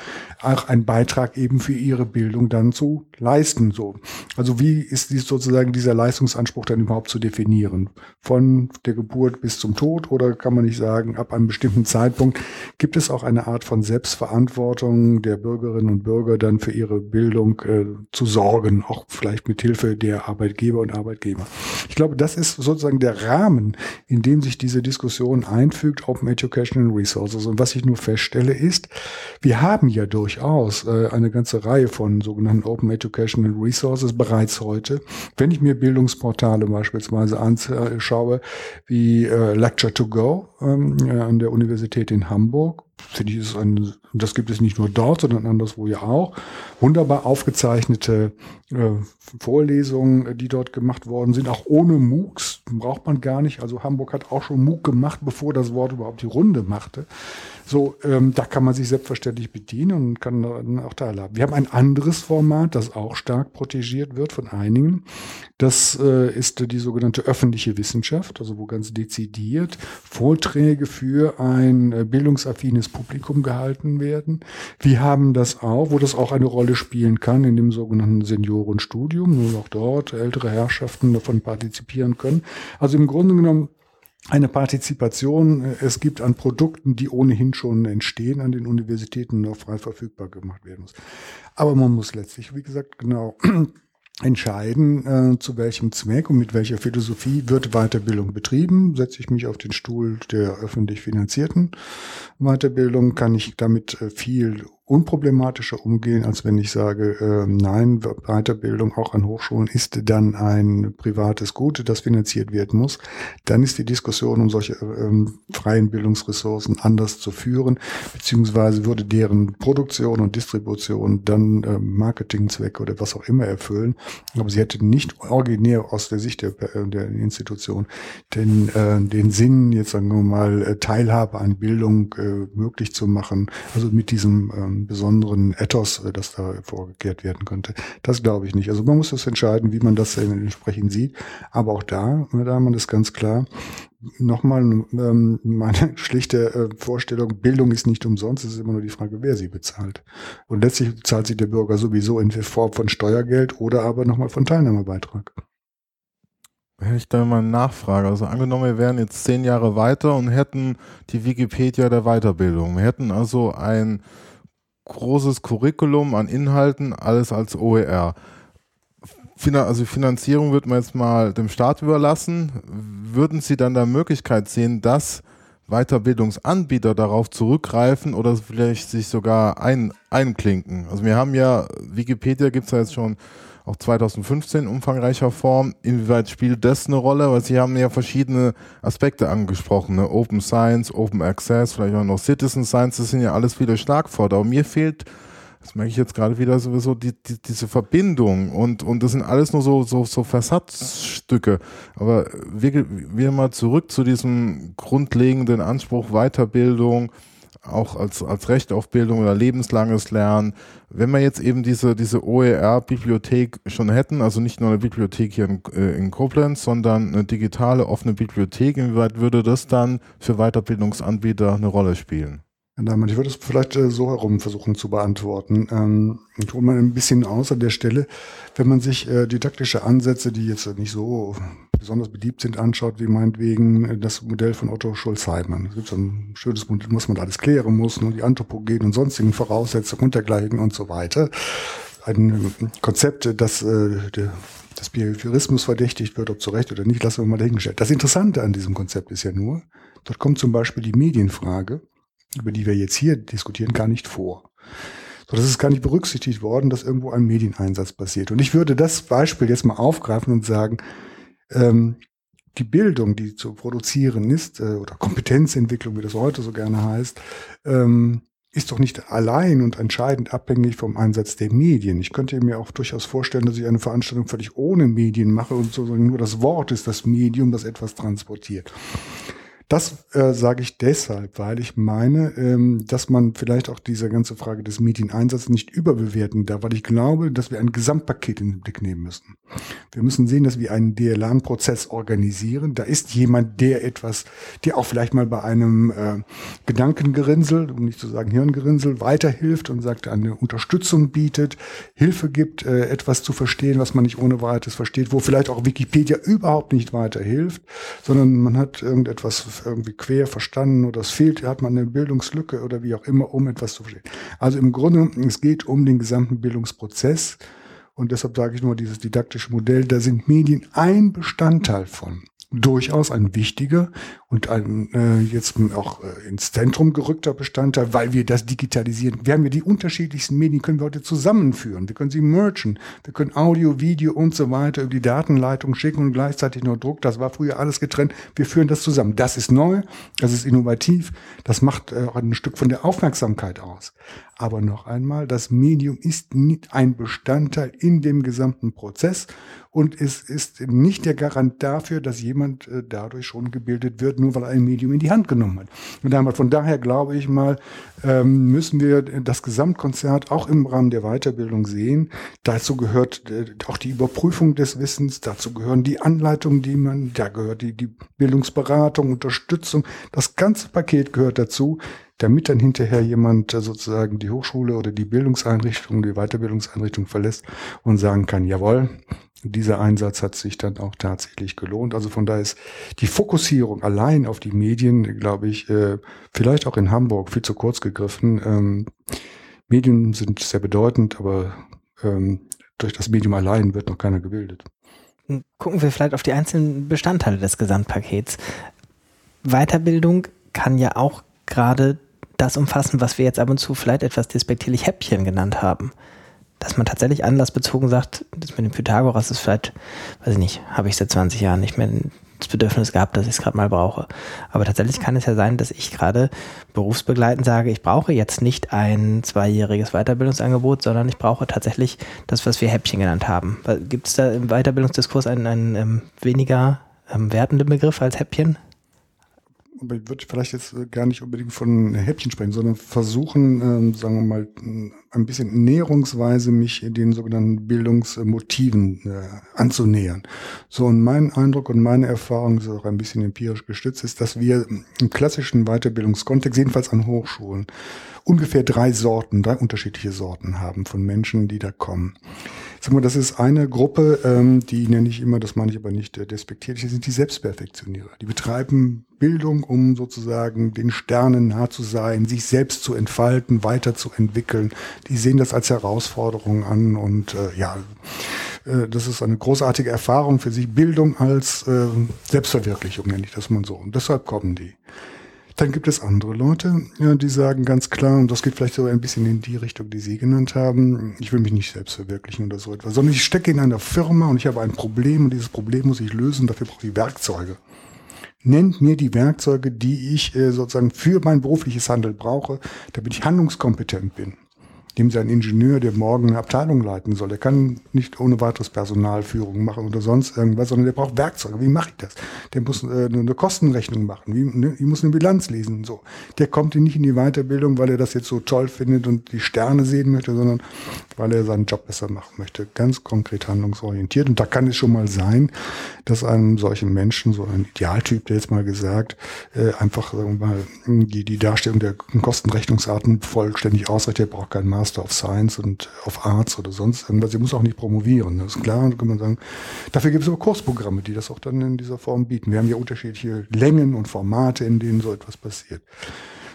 auch einen Beitrag eben für ihre Bildung dann zu leisten. So, also wie ist dies sozusagen dieser Leistungsanspruch dann überhaupt zu definieren? Von der Geburt bis zum Tod oder kann man nicht sagen, ab einem bestimmten Zeitpunkt gibt es auch eine Art von Selbstverantwortung der Bürgerinnen und Bürger dann für ihre Bildung äh, zu sorgen, auch vielleicht mit Hilfe der Arbeitgeber und Arbeitgeber. Ich glaube, das ist sozusagen der Rahmen, in dem sich diese Diskussion einfügt Open Educational Resources. Und was ich nur feststelle ist, wir haben ja durchaus äh, eine ganze Reihe von sogenannten Open Educational Resources bereits heute. Wenn ich mir Bildungsportale beispielsweise anschaue, wie äh, Lecture to Go ähm, an der Universität in Hamburg, finde ich, ist ein, das gibt es nicht nur dort, sondern anderswo ja auch, wunderbar aufgezeichnete äh, Vorlesungen, die dort gemacht worden sind, auch ohne MOOCs, braucht man gar nicht. Also Hamburg hat auch schon MOOC gemacht, bevor das Wort überhaupt die Runde machte. So, ähm, da kann man sich selbstverständlich bedienen und kann auch teilhaben. Wir haben ein anderes Format, das auch stark protegiert wird von einigen. Das äh, ist die sogenannte öffentliche Wissenschaft, also wo ganz dezidiert Vorträge für ein äh, bildungsaffines Publikum gehalten werden. Wir haben das auch, wo das auch eine Rolle spielen kann in dem sogenannten Seniorenstudium, nur auch dort ältere Herrschaften davon partizipieren können. Also im Grunde genommen eine Partizipation äh, es gibt an Produkten, die ohnehin schon entstehen an den Universitäten noch frei verfügbar gemacht werden muss. Aber man muss letztlich, wie gesagt, genau entscheiden, äh, zu welchem Zweck und mit welcher Philosophie wird Weiterbildung betrieben. Setze ich mich auf den Stuhl der öffentlich finanzierten Weiterbildung, kann ich damit äh, viel unproblematischer umgehen, als wenn ich sage, äh, nein, Weiterbildung auch an Hochschulen ist dann ein privates Gut, das finanziert werden muss. Dann ist die Diskussion um solche ähm, freien Bildungsressourcen anders zu führen, beziehungsweise würde deren Produktion und Distribution dann äh, Marketingzwecke oder was auch immer erfüllen. Aber sie hätte nicht originär aus der Sicht der, äh, der Institution den, äh, den Sinn, jetzt sagen wir mal, äh, Teilhabe an Bildung äh, möglich zu machen. Also mit diesem ähm, besonderen Ethos, äh, das da vorgekehrt werden könnte. Das glaube ich nicht. Also man muss das entscheiden, wie man das entsprechend sieht. Aber auch da, meine Damen, ist ganz klar, nochmal ähm, meine schlichte äh, Vorstellung, Bildung ist nicht umsonst, es ist immer nur die Frage, wer sie bezahlt. Und letztlich bezahlt sie der Bürger sowieso in Form von Steuergeld oder aber nochmal von Teilnahmebeitrag. Hätte ich da mal eine Nachfrage. Also angenommen, wir wären jetzt zehn Jahre weiter und hätten die Wikipedia der Weiterbildung. Wir hätten also ein großes Curriculum an Inhalten, alles als OER. Also Finanzierung wird man jetzt mal dem Staat überlassen. Würden Sie dann da Möglichkeit sehen, dass Weiterbildungsanbieter darauf zurückgreifen oder vielleicht sich sogar ein, einklinken? Also wir haben ja, Wikipedia gibt es ja jetzt schon auch 2015 in umfangreicher Form. Inwieweit spielt das eine Rolle? Weil Sie haben ja verschiedene Aspekte angesprochen. Ne? Open Science, Open Access, vielleicht auch noch Citizen Science, das sind ja alles viele Schlagworte. Mir fehlt, das merke ich jetzt gerade wieder sowieso, die, die, diese Verbindung und, und das sind alles nur so, so, so Versatzstücke. Aber wir, wir mal zurück zu diesem grundlegenden Anspruch Weiterbildung, auch als, als Recht auf Bildung oder lebenslanges Lernen. Wenn wir jetzt eben diese, diese OER-Bibliothek schon hätten, also nicht nur eine Bibliothek hier in, äh, in Koblenz, sondern eine digitale offene Bibliothek, inwieweit würde das dann für Weiterbildungsanbieter eine Rolle spielen? Ich würde es vielleicht äh, so herum versuchen zu beantworten. Ähm, ich hole mal ein bisschen aus an der Stelle. Wenn man sich äh, didaktische Ansätze, die jetzt nicht so besonders beliebt sind, anschaut, wie meinetwegen äh, das Modell von Otto Schulz-Heimann. Es gibt ein schönes Modell, was man alles klären muss, ne, die Anthropogenen und sonstigen Voraussetzungen und dergleichen und so weiter. Ein Konzept, das der, das Behaviorismus verdächtigt wird, ob zu Recht oder nicht, lassen wir mal dahingestellt. Das Interessante an diesem Konzept ist ja nur, dort kommt zum Beispiel die Medienfrage über die wir jetzt hier diskutieren, gar nicht vor. So, das ist gar nicht berücksichtigt worden, dass irgendwo ein Medieneinsatz passiert. Und ich würde das Beispiel jetzt mal aufgreifen und sagen, ähm, die Bildung, die zu produzieren ist, äh, oder Kompetenzentwicklung, wie das heute so gerne heißt, ähm, ist doch nicht allein und entscheidend abhängig vom Einsatz der Medien. Ich könnte mir auch durchaus vorstellen, dass ich eine Veranstaltung völlig ohne Medien mache und sozusagen nur das Wort ist das Medium, das etwas transportiert. Das äh, sage ich deshalb, weil ich meine, ähm, dass man vielleicht auch diese ganze Frage des Medieneinsatzes nicht überbewerten darf, weil ich glaube, dass wir ein Gesamtpaket in den Blick nehmen müssen. Wir müssen sehen, dass wir einen DLAN-Prozess organisieren. Da ist jemand, der etwas, der auch vielleicht mal bei einem äh, Gedankengerinnsel, um nicht zu sagen Hirngerinnsel, weiterhilft und sagt, eine Unterstützung bietet, Hilfe gibt, äh, etwas zu verstehen, was man nicht ohne weiteres versteht, wo vielleicht auch Wikipedia überhaupt nicht weiterhilft, sondern man hat irgendetwas irgendwie quer verstanden oder es fehlt, hat man eine Bildungslücke oder wie auch immer, um etwas zu verstehen. Also im Grunde, es geht um den gesamten Bildungsprozess und deshalb sage ich nur dieses didaktische Modell, da sind Medien ein Bestandteil von. Durchaus ein wichtiger und ein äh, jetzt auch äh, ins Zentrum gerückter Bestandteil, weil wir das digitalisieren. Wir haben ja die unterschiedlichsten Medien, können wir heute zusammenführen. Wir können sie mergen. Wir können Audio, Video und so weiter über die Datenleitung schicken und gleichzeitig nur Druck. Das war früher alles getrennt. Wir führen das zusammen. Das ist neu, das ist innovativ, das macht äh, ein Stück von der Aufmerksamkeit aus. Aber noch einmal, das Medium ist nicht ein Bestandteil in dem gesamten Prozess und es ist nicht der Garant dafür, dass jemand äh, dadurch schon gebildet wird, nur weil er ein Medium in die Hand genommen hat. Und von daher glaube ich mal, ähm, müssen wir das Gesamtkonzert auch im Rahmen der Weiterbildung sehen. Dazu gehört äh, auch die Überprüfung des Wissens, dazu gehören die Anleitungen, die man, da gehört die, die Bildungsberatung, Unterstützung. Das ganze Paket gehört dazu damit dann hinterher jemand äh, sozusagen die Hochschule oder die Bildungseinrichtung, die Weiterbildungseinrichtung verlässt und sagen kann, jawohl, dieser Einsatz hat sich dann auch tatsächlich gelohnt. Also von daher ist die Fokussierung allein auf die Medien, glaube ich, äh, vielleicht auch in Hamburg viel zu kurz gegriffen. Ähm, Medien sind sehr bedeutend, aber ähm, durch das Medium allein wird noch keiner gebildet. Gucken wir vielleicht auf die einzelnen Bestandteile des Gesamtpakets. Weiterbildung kann ja auch gerade das umfassen, was wir jetzt ab und zu vielleicht etwas despektierlich Häppchen genannt haben. Dass man tatsächlich anlassbezogen sagt, das mit dem Pythagoras ist vielleicht, weiß ich nicht, habe ich seit 20 Jahren nicht mehr das Bedürfnis gehabt, dass ich es gerade mal brauche. Aber tatsächlich kann es ja sein, dass ich gerade berufsbegleitend sage, ich brauche jetzt nicht ein zweijähriges Weiterbildungsangebot, sondern ich brauche tatsächlich das, was wir Häppchen genannt haben. Gibt es da im Weiterbildungsdiskurs einen, einen ähm, weniger ähm, wertenden Begriff als Häppchen? Aber ich würde vielleicht jetzt äh, gar nicht unbedingt von Häppchen sprechen, sondern versuchen, ähm, sagen wir mal, ein bisschen näherungsweise mich den sogenannten Bildungsmotiven äh, anzunähern. So, und mein Eindruck und meine Erfahrung, ist auch ein bisschen empirisch gestützt, ist, dass wir im klassischen Weiterbildungskontext, jedenfalls an Hochschulen, ungefähr drei Sorten, drei unterschiedliche Sorten haben von Menschen, die da kommen. Sag mal, das ist eine Gruppe, ähm, die nenne ich immer, das meine ich aber nicht äh, despektierlich, das sind die Selbstperfektionierer. Die betreiben Bildung, um sozusagen den Sternen nah zu sein, sich selbst zu entfalten, weiterzuentwickeln. Die sehen das als Herausforderung an und äh, ja, äh, das ist eine großartige Erfahrung für sich. Bildung als äh, Selbstverwirklichung nenne ich das mal so. Und deshalb kommen die. Dann gibt es andere Leute, ja, die sagen ganz klar, und das geht vielleicht sogar ein bisschen in die Richtung, die Sie genannt haben, ich will mich nicht selbst verwirklichen oder so etwas, sondern ich stecke in einer Firma und ich habe ein Problem und dieses Problem muss ich lösen, dafür brauche ich Werkzeuge. Nennt mir die Werkzeuge, die ich äh, sozusagen für mein berufliches Handeln brauche, damit ich handlungskompetent bin. Nehmen Sie einen Ingenieur, der morgen eine Abteilung leiten soll. Der kann nicht ohne weiteres Personalführung machen oder sonst irgendwas, sondern der braucht Werkzeuge. Wie mache ich das? Der muss äh, eine Kostenrechnung machen. Wie, ne, ich muss eine Bilanz lesen. So, der kommt nicht in die Weiterbildung, weil er das jetzt so toll findet und die Sterne sehen möchte, sondern weil er seinen Job besser machen möchte. Ganz konkret handlungsorientiert. Und da kann es schon mal sein, dass einem solchen Menschen, so ein Idealtyp, der jetzt mal gesagt, äh, einfach sagen wir mal die die Darstellung der Kostenrechnungsarten vollständig ausreicht. Der braucht keinen Maß Master of Science und of Arts oder sonst irgendwas. Sie muss auch nicht promovieren, das ist klar. Kann man sagen, dafür gibt es aber Kursprogramme, die das auch dann in dieser Form bieten. Wir haben ja unterschiedliche Längen und Formate, in denen so etwas passiert.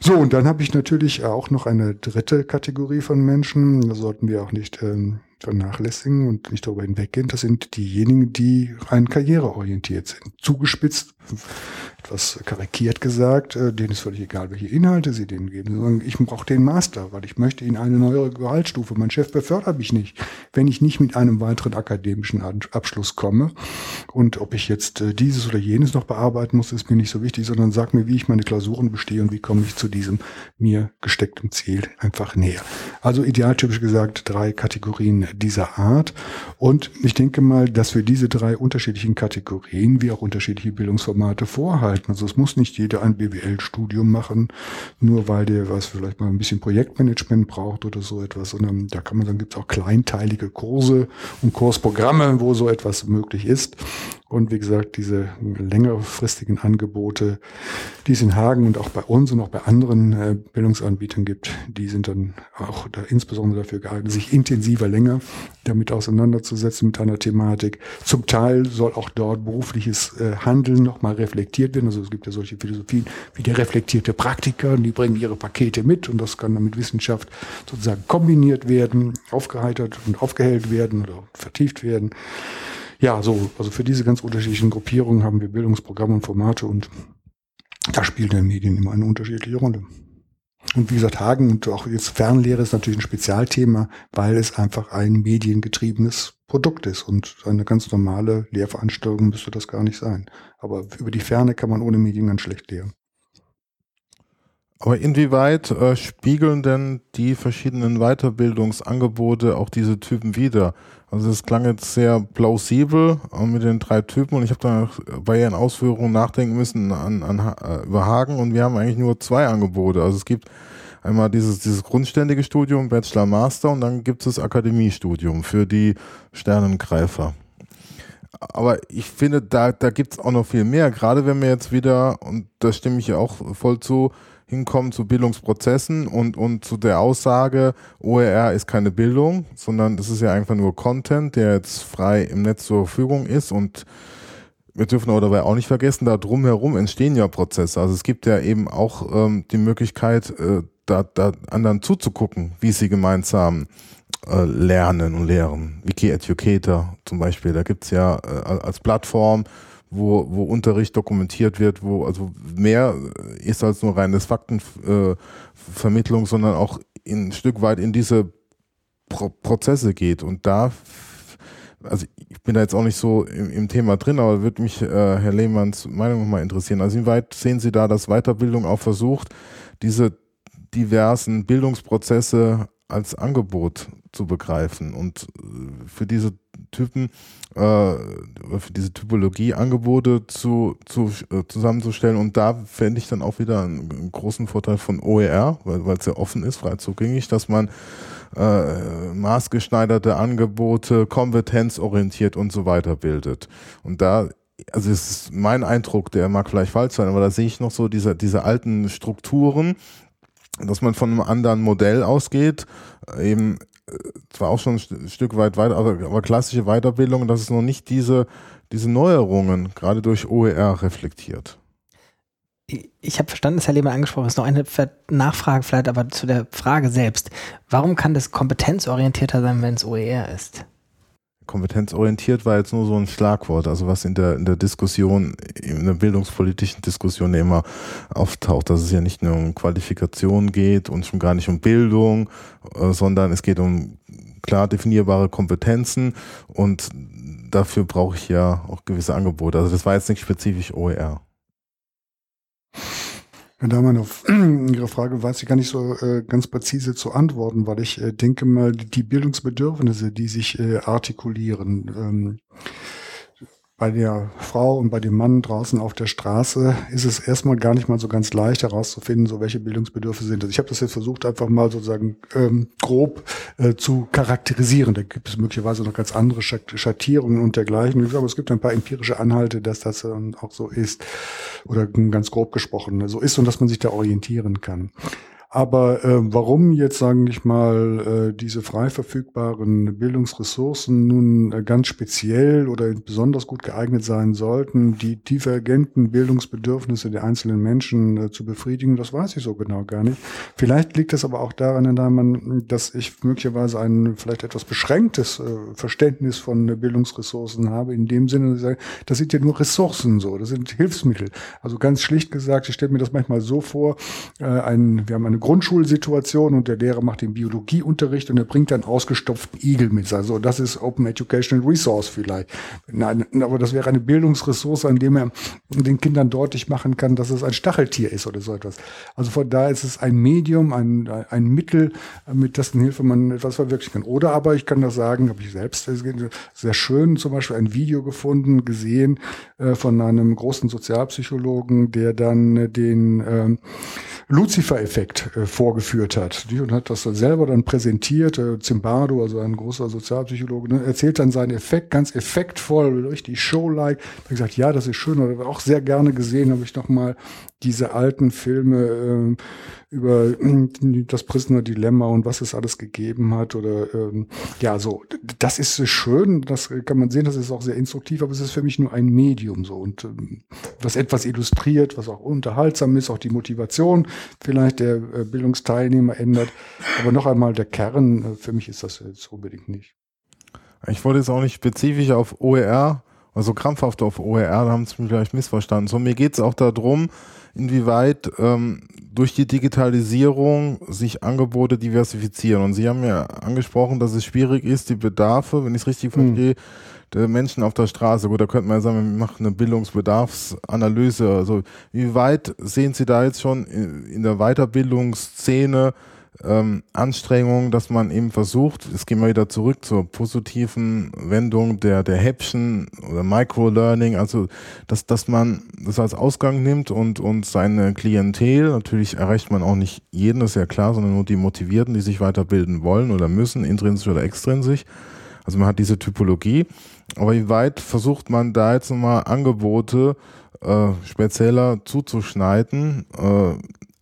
So, und dann habe ich natürlich auch noch eine dritte Kategorie von Menschen. Da sollten wir auch nicht ähm, vernachlässigen und nicht darüber hinweggehen. Das sind diejenigen, die rein karriereorientiert sind. Zugespitzt etwas karikiert gesagt, äh, denen ist völlig egal, welche Inhalte sie denen geben. Sie ich brauche den Master, weil ich möchte in eine neue Gehaltsstufe. Mein Chef befördert mich nicht, wenn ich nicht mit einem weiteren akademischen Abschluss komme. Und ob ich jetzt äh, dieses oder jenes noch bearbeiten muss, ist mir nicht so wichtig, sondern sag mir, wie ich meine Klausuren bestehe und wie komme ich zu diesem mir gesteckten Ziel einfach näher. Also idealtypisch gesagt drei Kategorien dieser Art. Und ich denke mal, dass wir diese drei unterschiedlichen Kategorien wie auch unterschiedliche Bildungsformate vorhalten. Also es muss nicht jeder ein BWL-Studium machen, nur weil der was vielleicht mal ein bisschen Projektmanagement braucht oder so etwas, sondern da kann man sagen, gibt es auch kleinteilige Kurse und Kursprogramme, wo so etwas möglich ist. Und wie gesagt, diese längerfristigen Angebote, die es in Hagen und auch bei uns und auch bei anderen äh, Bildungsanbietern gibt, die sind dann auch da insbesondere dafür geeignet, sich intensiver länger damit auseinanderzusetzen mit einer Thematik. Zum Teil soll auch dort berufliches äh, Handeln nochmal reflektiert werden. Also es gibt ja solche Philosophien wie der reflektierte Praktiker, die bringen ihre Pakete mit und das kann dann mit Wissenschaft sozusagen kombiniert werden, aufgeheitert und aufgehellt werden oder vertieft werden ja, so, also für diese ganz unterschiedlichen Gruppierungen haben wir Bildungsprogramme und Formate und da spielen die Medien immer eine unterschiedliche Rolle. Und wie gesagt, Hagen und auch jetzt Fernlehre ist natürlich ein Spezialthema, weil es einfach ein mediengetriebenes Produkt ist und eine ganz normale Lehrveranstaltung müsste das gar nicht sein. Aber über die Ferne kann man ohne Medien ganz schlecht lehren. Aber inwieweit äh, spiegeln denn die verschiedenen Weiterbildungsangebote auch diese Typen wider? Also es klang jetzt sehr plausibel äh, mit den drei Typen und ich habe da bei Ihren Ausführungen nachdenken müssen an, an, äh, über Hagen und wir haben eigentlich nur zwei Angebote. Also es gibt einmal dieses, dieses grundständige Studium, Bachelor, Master und dann gibt es das Akademiestudium für die Sternenkreifer. Aber ich finde, da, da gibt es auch noch viel mehr, gerade wenn wir jetzt wieder, und da stimme ich ja auch voll zu, hinkommen zu Bildungsprozessen und, und zu der Aussage, OER ist keine Bildung, sondern es ist ja einfach nur Content, der jetzt frei im Netz zur Verfügung ist und wir dürfen aber dabei auch nicht vergessen, da drumherum entstehen ja Prozesse. Also es gibt ja eben auch ähm, die Möglichkeit, äh, da, da anderen zuzugucken, wie sie gemeinsam äh, lernen und lehren. Wiki Educator zum Beispiel, da gibt's ja äh, als Plattform wo, wo Unterricht dokumentiert wird, wo also mehr ist als nur reines Faktenvermittlung, äh, sondern auch ein Stück weit in diese Pro Prozesse geht. Und da, also ich bin da jetzt auch nicht so im, im Thema drin, aber würde mich äh, Herr Lehmanns Meinung mal interessieren. Also inwieweit sehen Sie da, dass Weiterbildung auch versucht, diese diversen Bildungsprozesse als Angebot zu begreifen und äh, für diese Typen, äh, diese Typologie Angebote zu, zu, äh, zusammenzustellen. Und da fände ich dann auch wieder einen, einen, großen Vorteil von OER, weil es ja offen ist, frei zugänglich, dass man äh, maßgeschneiderte Angebote, kompetenzorientiert und so weiter bildet. Und da also es ist mein Eindruck, der mag vielleicht falsch sein, aber da sehe ich noch so diese, diese alten Strukturen, dass man von einem anderen Modell ausgeht, eben zwar auch schon ein Stück weit weiter, aber, aber klassische Weiterbildung, dass es noch nicht diese, diese Neuerungen gerade durch OER reflektiert. Ich habe verstanden, dass Herr Lehmann angesprochen ist. Noch eine Nachfrage vielleicht aber zu der Frage selbst. Warum kann das kompetenzorientierter sein, wenn es OER ist? Kompetenzorientiert war jetzt nur so ein Schlagwort, also was in der, in der Diskussion, in der bildungspolitischen Diskussion immer auftaucht, dass es ja nicht nur um Qualifikation geht und schon gar nicht um Bildung, äh, sondern es geht um klar definierbare Kompetenzen und dafür brauche ich ja auch gewisse Angebote. Also das war jetzt nicht spezifisch OER. Herr Dahmann, auf Ihre Frage weiß ich gar nicht so äh, ganz präzise zu antworten, weil ich äh, denke mal, die Bildungsbedürfnisse, die sich äh, artikulieren, ähm, bei der Frau und bei dem Mann draußen auf der Straße ist es erstmal gar nicht mal so ganz leicht herauszufinden, so welche Bildungsbedürfnisse sind. Also ich habe das jetzt versucht, einfach mal sozusagen ähm, grob äh, zu charakterisieren. Da gibt es möglicherweise noch ganz andere Schattierungen und dergleichen. Aber es gibt ein paar empirische Anhalte, dass das ähm, auch so ist oder ganz grob gesprochen so ist und dass man sich da orientieren kann. Aber äh, warum jetzt, sagen ich mal, äh, diese frei verfügbaren Bildungsressourcen nun äh, ganz speziell oder besonders gut geeignet sein sollten, die divergenten Bildungsbedürfnisse der einzelnen Menschen äh, zu befriedigen, das weiß ich so genau gar nicht. Vielleicht liegt es aber auch daran, dass ich möglicherweise ein vielleicht etwas beschränktes äh, Verständnis von Bildungsressourcen habe, in dem Sinne, dass ich sage, das sind ja nur Ressourcen so, das sind Hilfsmittel. Also ganz schlicht gesagt, ich stelle mir das manchmal so vor, äh, ein, wir haben eine Grundschulsituation und der Lehrer macht den Biologieunterricht und er bringt dann ausgestopften Igel mit. Also das ist Open Educational Resource vielleicht. Nein, aber das wäre eine Bildungsressource, an dem er den Kindern deutlich machen kann, dass es ein Stacheltier ist oder so etwas. Also von daher ist es ein Medium, ein, ein Mittel, mit dessen Hilfe man etwas verwirklichen kann. Oder aber ich kann das sagen, habe ich selbst sehr schön zum Beispiel ein Video gefunden, gesehen äh, von einem großen Sozialpsychologen, der dann den äh, Lucifer-Effekt vorgeführt hat. Und hat das selber dann präsentiert. Äh, Zimbardo, also ein großer Sozialpsychologe, ne, erzählt dann seinen Effekt ganz effektvoll, richtig show-like. Hat gesagt, ja, das ist schön. Oder auch sehr gerne gesehen, habe ich noch mal diese alten Filme äh, über das Prisoner Dilemma und was es alles gegeben hat oder ähm, ja so das ist schön das kann man sehen das ist auch sehr instruktiv aber es ist für mich nur ein Medium so und ähm, was etwas illustriert was auch unterhaltsam ist auch die Motivation vielleicht der äh, Bildungsteilnehmer ändert aber noch einmal der Kern äh, für mich ist das jetzt unbedingt nicht ich wollte jetzt auch nicht spezifisch auf OER Also krampfhaft auf OER, da haben sie mich vielleicht missverstanden. So, mir geht es auch darum, inwieweit ähm, durch die Digitalisierung sich Angebote diversifizieren. Und Sie haben ja angesprochen, dass es schwierig ist, die Bedarfe, wenn ich es richtig hm. verstehe, der Menschen auf der Straße. Gut, da könnte man ja sagen, wir machen eine Bildungsbedarfsanalyse. Also wie weit sehen Sie da jetzt schon in der Weiterbildungsszene ähm, Anstrengungen, dass man eben versucht, es gehen wir wieder zurück zur positiven Wendung der, der Häppchen oder Microlearning, also dass, dass man das als Ausgang nimmt und, und seine Klientel, natürlich erreicht man auch nicht jeden, das ist ja klar, sondern nur die Motivierten, die sich weiterbilden wollen oder müssen, intrinsisch oder extrinsisch. Also man hat diese Typologie, aber wie weit versucht man da jetzt nochmal Angebote äh, spezieller zuzuschneiden, äh,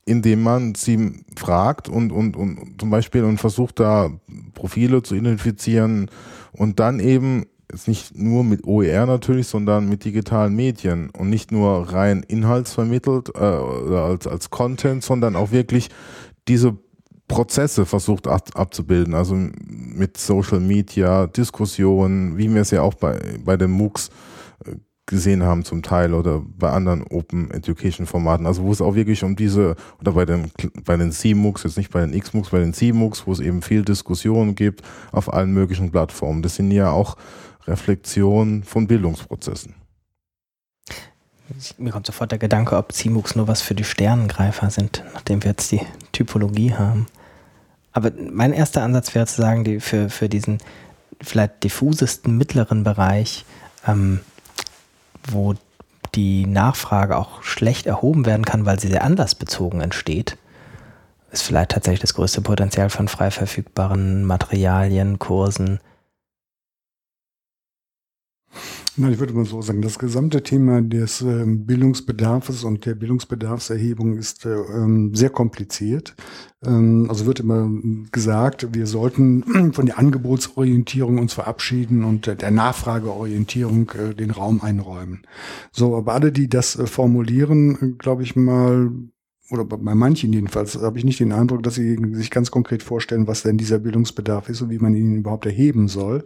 indem man sie fragt und, und, und zum Beispiel und versucht da Profile zu identifizieren und dann eben jetzt nicht nur mit OER natürlich, sondern mit digitalen Medien und nicht nur rein inhaltsvermittelt äh, als, als Content, sondern auch wirklich diese Prozesse versucht ab, abzubilden, also mit Social Media, Diskussionen, wie wir es ja auch bei, bei den MOOCs gesehen haben zum Teil oder bei anderen Open Education Formaten. Also wo es auch wirklich um diese, oder bei den, bei den C-MOOCs, jetzt nicht bei den X-MOOCs, bei den C-MOOCs, wo es eben viel Diskussion gibt auf allen möglichen Plattformen. Das sind ja auch Reflexionen von Bildungsprozessen. Mir kommt sofort der Gedanke, ob CMOOCs nur was für die Sternengreifer sind, nachdem wir jetzt die Typologie haben. Aber mein erster Ansatz wäre zu sagen, die für, für diesen vielleicht diffusesten mittleren Bereich ähm, wo die Nachfrage auch schlecht erhoben werden kann, weil sie sehr anlassbezogen entsteht, ist vielleicht tatsächlich das größte Potenzial von frei verfügbaren Materialien, Kursen, na, ich würde mal so sagen, das gesamte Thema des ähm, Bildungsbedarfs und der Bildungsbedarfserhebung ist äh, ähm, sehr kompliziert. Ähm, also wird immer gesagt, wir sollten von der Angebotsorientierung uns verabschieden und der Nachfrageorientierung äh, den Raum einräumen. So, aber alle, die das äh, formulieren, glaube ich mal, oder bei manchen jedenfalls, habe ich nicht den Eindruck, dass sie sich ganz konkret vorstellen, was denn dieser Bildungsbedarf ist und wie man ihn überhaupt erheben soll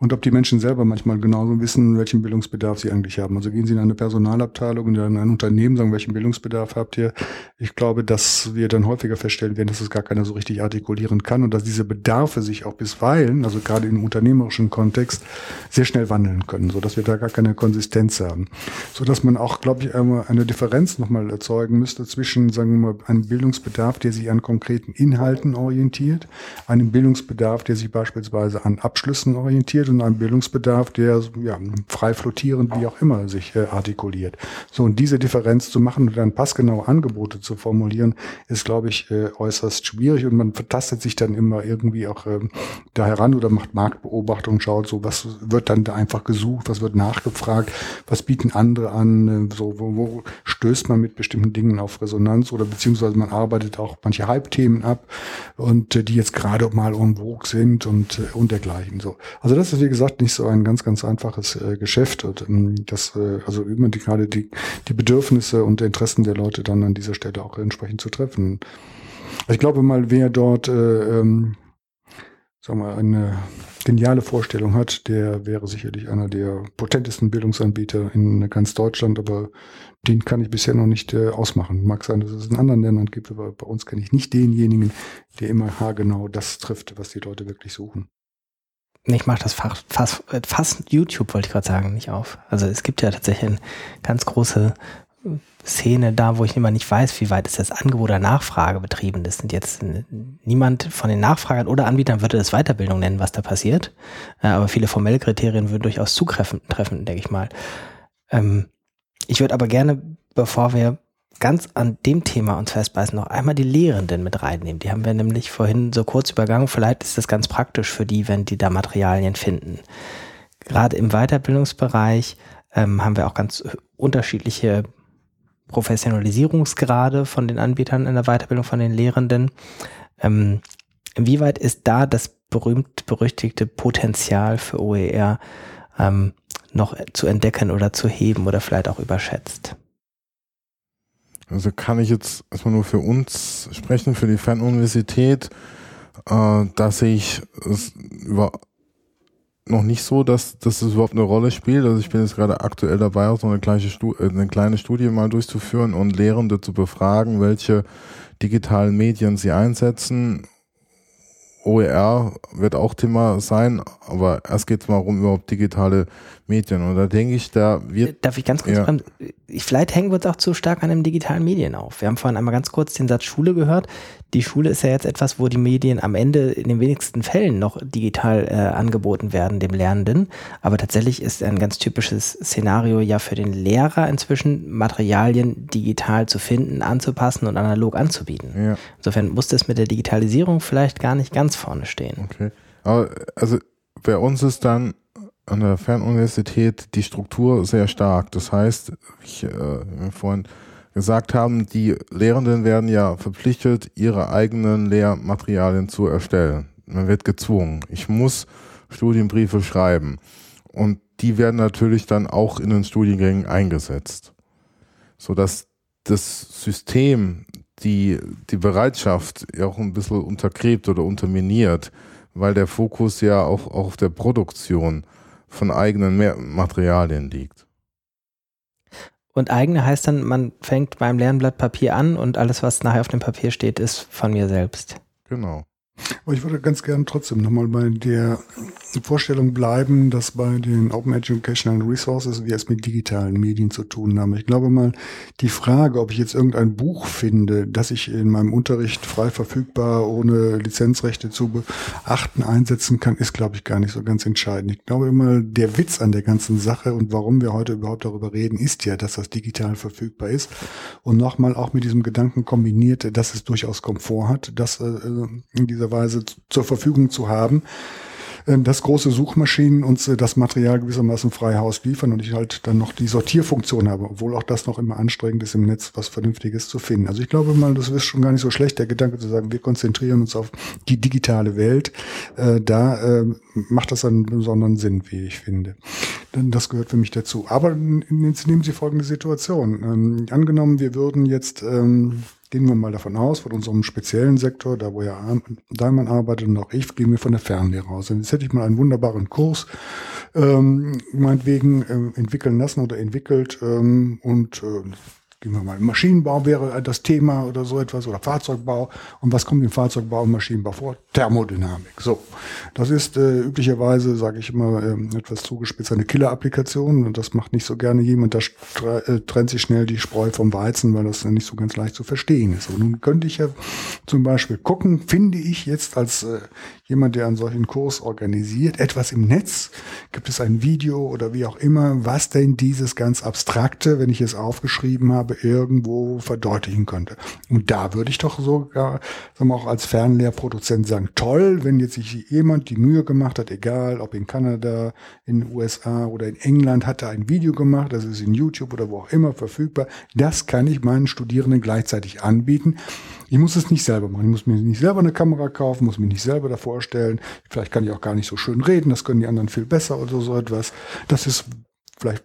und ob die Menschen selber manchmal genauso wissen, welchen Bildungsbedarf sie eigentlich haben. Also gehen sie in eine Personalabteilung und in ein Unternehmen, sagen, welchen Bildungsbedarf habt ihr? Ich glaube, dass wir dann häufiger feststellen werden, dass es gar keiner so richtig artikulieren kann und dass diese Bedarfe sich auch bisweilen, also gerade im unternehmerischen Kontext, sehr schnell wandeln können, so dass wir da gar keine Konsistenz haben. So dass man auch, glaube ich, eine Differenz nochmal erzeugen müsste zwischen, sagen wir mal, einem Bildungsbedarf, der sich an konkreten Inhalten orientiert, einem Bildungsbedarf, der sich beispielsweise an Abschlüssen orientiert und einem Bildungsbedarf, der ja, frei flottierend, wie auch immer, sich äh, artikuliert. So, und diese Differenz zu machen und dann passgenaue Angebote zu formulieren, ist, glaube ich, äh, äußerst schwierig und man vertastet sich dann immer irgendwie auch äh, da heran oder macht Marktbeobachtung, schaut so, was wird dann da einfach gesucht, was wird nachgefragt, was bieten andere an, äh, so, wo, wo stößt man mit bestimmten Dingen auf Resonanz oder beziehungsweise man arbeitet auch manche Hype-Themen ab und äh, die jetzt gerade mal en sind und, äh, und dergleichen. So. Also das ist wie gesagt, nicht so ein ganz, ganz einfaches äh, Geschäft. Und, ähm, das, äh, also immer die, gerade die, die Bedürfnisse und Interessen der Leute dann an dieser Stelle auch entsprechend zu treffen. Ich glaube mal, wer dort, äh, ähm, sagen wir, eine geniale Vorstellung hat, der wäre sicherlich einer der potentesten Bildungsanbieter in ganz Deutschland, aber den kann ich bisher noch nicht äh, ausmachen. Mag sein, dass es in anderen Ländern gibt, aber bei uns kenne ich nicht denjenigen, der immer haargenau das trifft, was die Leute wirklich suchen. Ich mache das fast, fast, fast YouTube, wollte ich gerade sagen, nicht auf. Also es gibt ja tatsächlich eine ganz große Szene da, wo ich immer nicht weiß, wie weit ist das Angebot oder Nachfrage betrieben. Das sind jetzt niemand von den Nachfragern oder Anbietern würde das Weiterbildung nennen, was da passiert. Äh, aber viele formelle Kriterien würden durchaus zutreffen, treffen, denke ich mal. Ähm, ich würde aber gerne, bevor wir ganz an dem Thema uns festbeißen, noch einmal die Lehrenden mit reinnehmen. Die haben wir nämlich vorhin so kurz übergangen. Vielleicht ist das ganz praktisch für die, wenn die da Materialien finden. Gerade im Weiterbildungsbereich ähm, haben wir auch ganz unterschiedliche Professionalisierungsgrade von den Anbietern in der Weiterbildung von den Lehrenden. Ähm, inwieweit ist da das berühmt-berüchtigte Potenzial für OER ähm, noch zu entdecken oder zu heben oder vielleicht auch überschätzt? Also kann ich jetzt erstmal nur für uns sprechen, für die Fernuniversität, äh, dass ich es über noch nicht so, dass, dass das überhaupt eine Rolle spielt. Also ich bin jetzt gerade aktuell dabei, auch so eine kleine, Studie, äh, eine kleine Studie mal durchzuführen und Lehrende zu befragen, welche digitalen Medien sie einsetzen. OER wird auch Thema sein, aber erst geht es mal um überhaupt digitale Medien. Und da denke ich, da wird. Darf ich ganz kurz, ja. vielleicht hängen wir uns auch zu stark an den digitalen Medien auf. Wir haben vorhin einmal ganz kurz den Satz Schule gehört. Die Schule ist ja jetzt etwas, wo die Medien am Ende in den wenigsten Fällen noch digital äh, angeboten werden, dem Lernenden. Aber tatsächlich ist ein ganz typisches Szenario ja für den Lehrer inzwischen, Materialien digital zu finden, anzupassen und analog anzubieten. Ja. Insofern muss das mit der Digitalisierung vielleicht gar nicht ganz vorne stehen. Okay. Aber also bei uns ist dann an der Fernuniversität die Struktur sehr stark. Das heißt, ich äh, vorhin gesagt haben, die Lehrenden werden ja verpflichtet, ihre eigenen Lehrmaterialien zu erstellen. Man wird gezwungen. Ich muss Studienbriefe schreiben. Und die werden natürlich dann auch in den Studiengängen eingesetzt. Sodass das System die, die Bereitschaft ja auch ein bisschen untergräbt oder unterminiert, weil der Fokus ja auch, auch auf der Produktion von eigenen Materialien liegt. Und eigene heißt dann, man fängt beim Lernblatt Papier an und alles, was nachher auf dem Papier steht, ist von mir selbst. Genau. Aber ich würde ganz gerne trotzdem nochmal bei der Vorstellung bleiben, dass bei den Open Educational Resources wir es mit digitalen Medien zu tun haben. Ich glaube mal, die Frage, ob ich jetzt irgendein Buch finde, das ich in meinem Unterricht frei verfügbar, ohne Lizenzrechte zu beachten, einsetzen kann, ist, glaube ich, gar nicht so ganz entscheidend. Ich glaube immer, der Witz an der ganzen Sache und warum wir heute überhaupt darüber reden, ist ja, dass das digital verfügbar ist. Und nochmal auch mit diesem Gedanken kombiniert, dass es durchaus Komfort hat, das äh, in dieser Weise zur Verfügung zu haben. Ähm, dass große Suchmaschinen uns äh, das Material gewissermaßen frei Haus liefern und ich halt dann noch die Sortierfunktion habe, obwohl auch das noch immer anstrengend ist, im Netz was Vernünftiges zu finden. Also ich glaube mal, das ist schon gar nicht so schlecht, der Gedanke zu sagen, wir konzentrieren uns auf die digitale Welt. Äh, da äh, macht das einen besonderen Sinn, wie ich finde. Das gehört für mich dazu. Aber jetzt nehmen Sie folgende Situation. Ähm, angenommen, wir würden jetzt ähm, Gehen wir mal davon aus, von unserem speziellen Sektor, da wo ja Daimann arbeitet und auch ich, gehen wir von der Fernlehre aus. Und jetzt hätte ich mal einen wunderbaren Kurs, ähm, meinetwegen äh, entwickeln lassen oder entwickelt ähm, und äh, gehen wir mal, Maschinenbau wäre das Thema oder so etwas oder Fahrzeugbau. Und was kommt im Fahrzeugbau und Maschinenbau vor? Thermodynamik. So, das ist äh, üblicherweise, sage ich immer, äh, etwas zugespitzt, eine Killer-Applikation. Und das macht nicht so gerne jemand. Da äh, trennt sich schnell die Spreu vom Weizen, weil das nicht so ganz leicht zu verstehen ist. Aber nun könnte ich ja zum Beispiel gucken, finde ich jetzt als äh, jemand, der einen solchen Kurs organisiert, etwas im Netz? Gibt es ein Video oder wie auch immer, was denn dieses ganz Abstrakte, wenn ich es aufgeschrieben habe, irgendwo verdeutlichen könnte? Und da würde ich doch sogar, sagen wir auch als Fernlehrproduzent sagen, toll, wenn jetzt sich jemand die Mühe gemacht hat, egal ob in Kanada, in den USA oder in England, hat er ein Video gemacht, das ist in YouTube oder wo auch immer verfügbar. Das kann ich meinen Studierenden gleichzeitig anbieten. Ich muss es nicht selber machen. Ich muss mir nicht selber eine Kamera kaufen, muss mich nicht selber davor stellen. Vielleicht kann ich auch gar nicht so schön reden, das können die anderen viel besser oder so etwas. Das ist vielleicht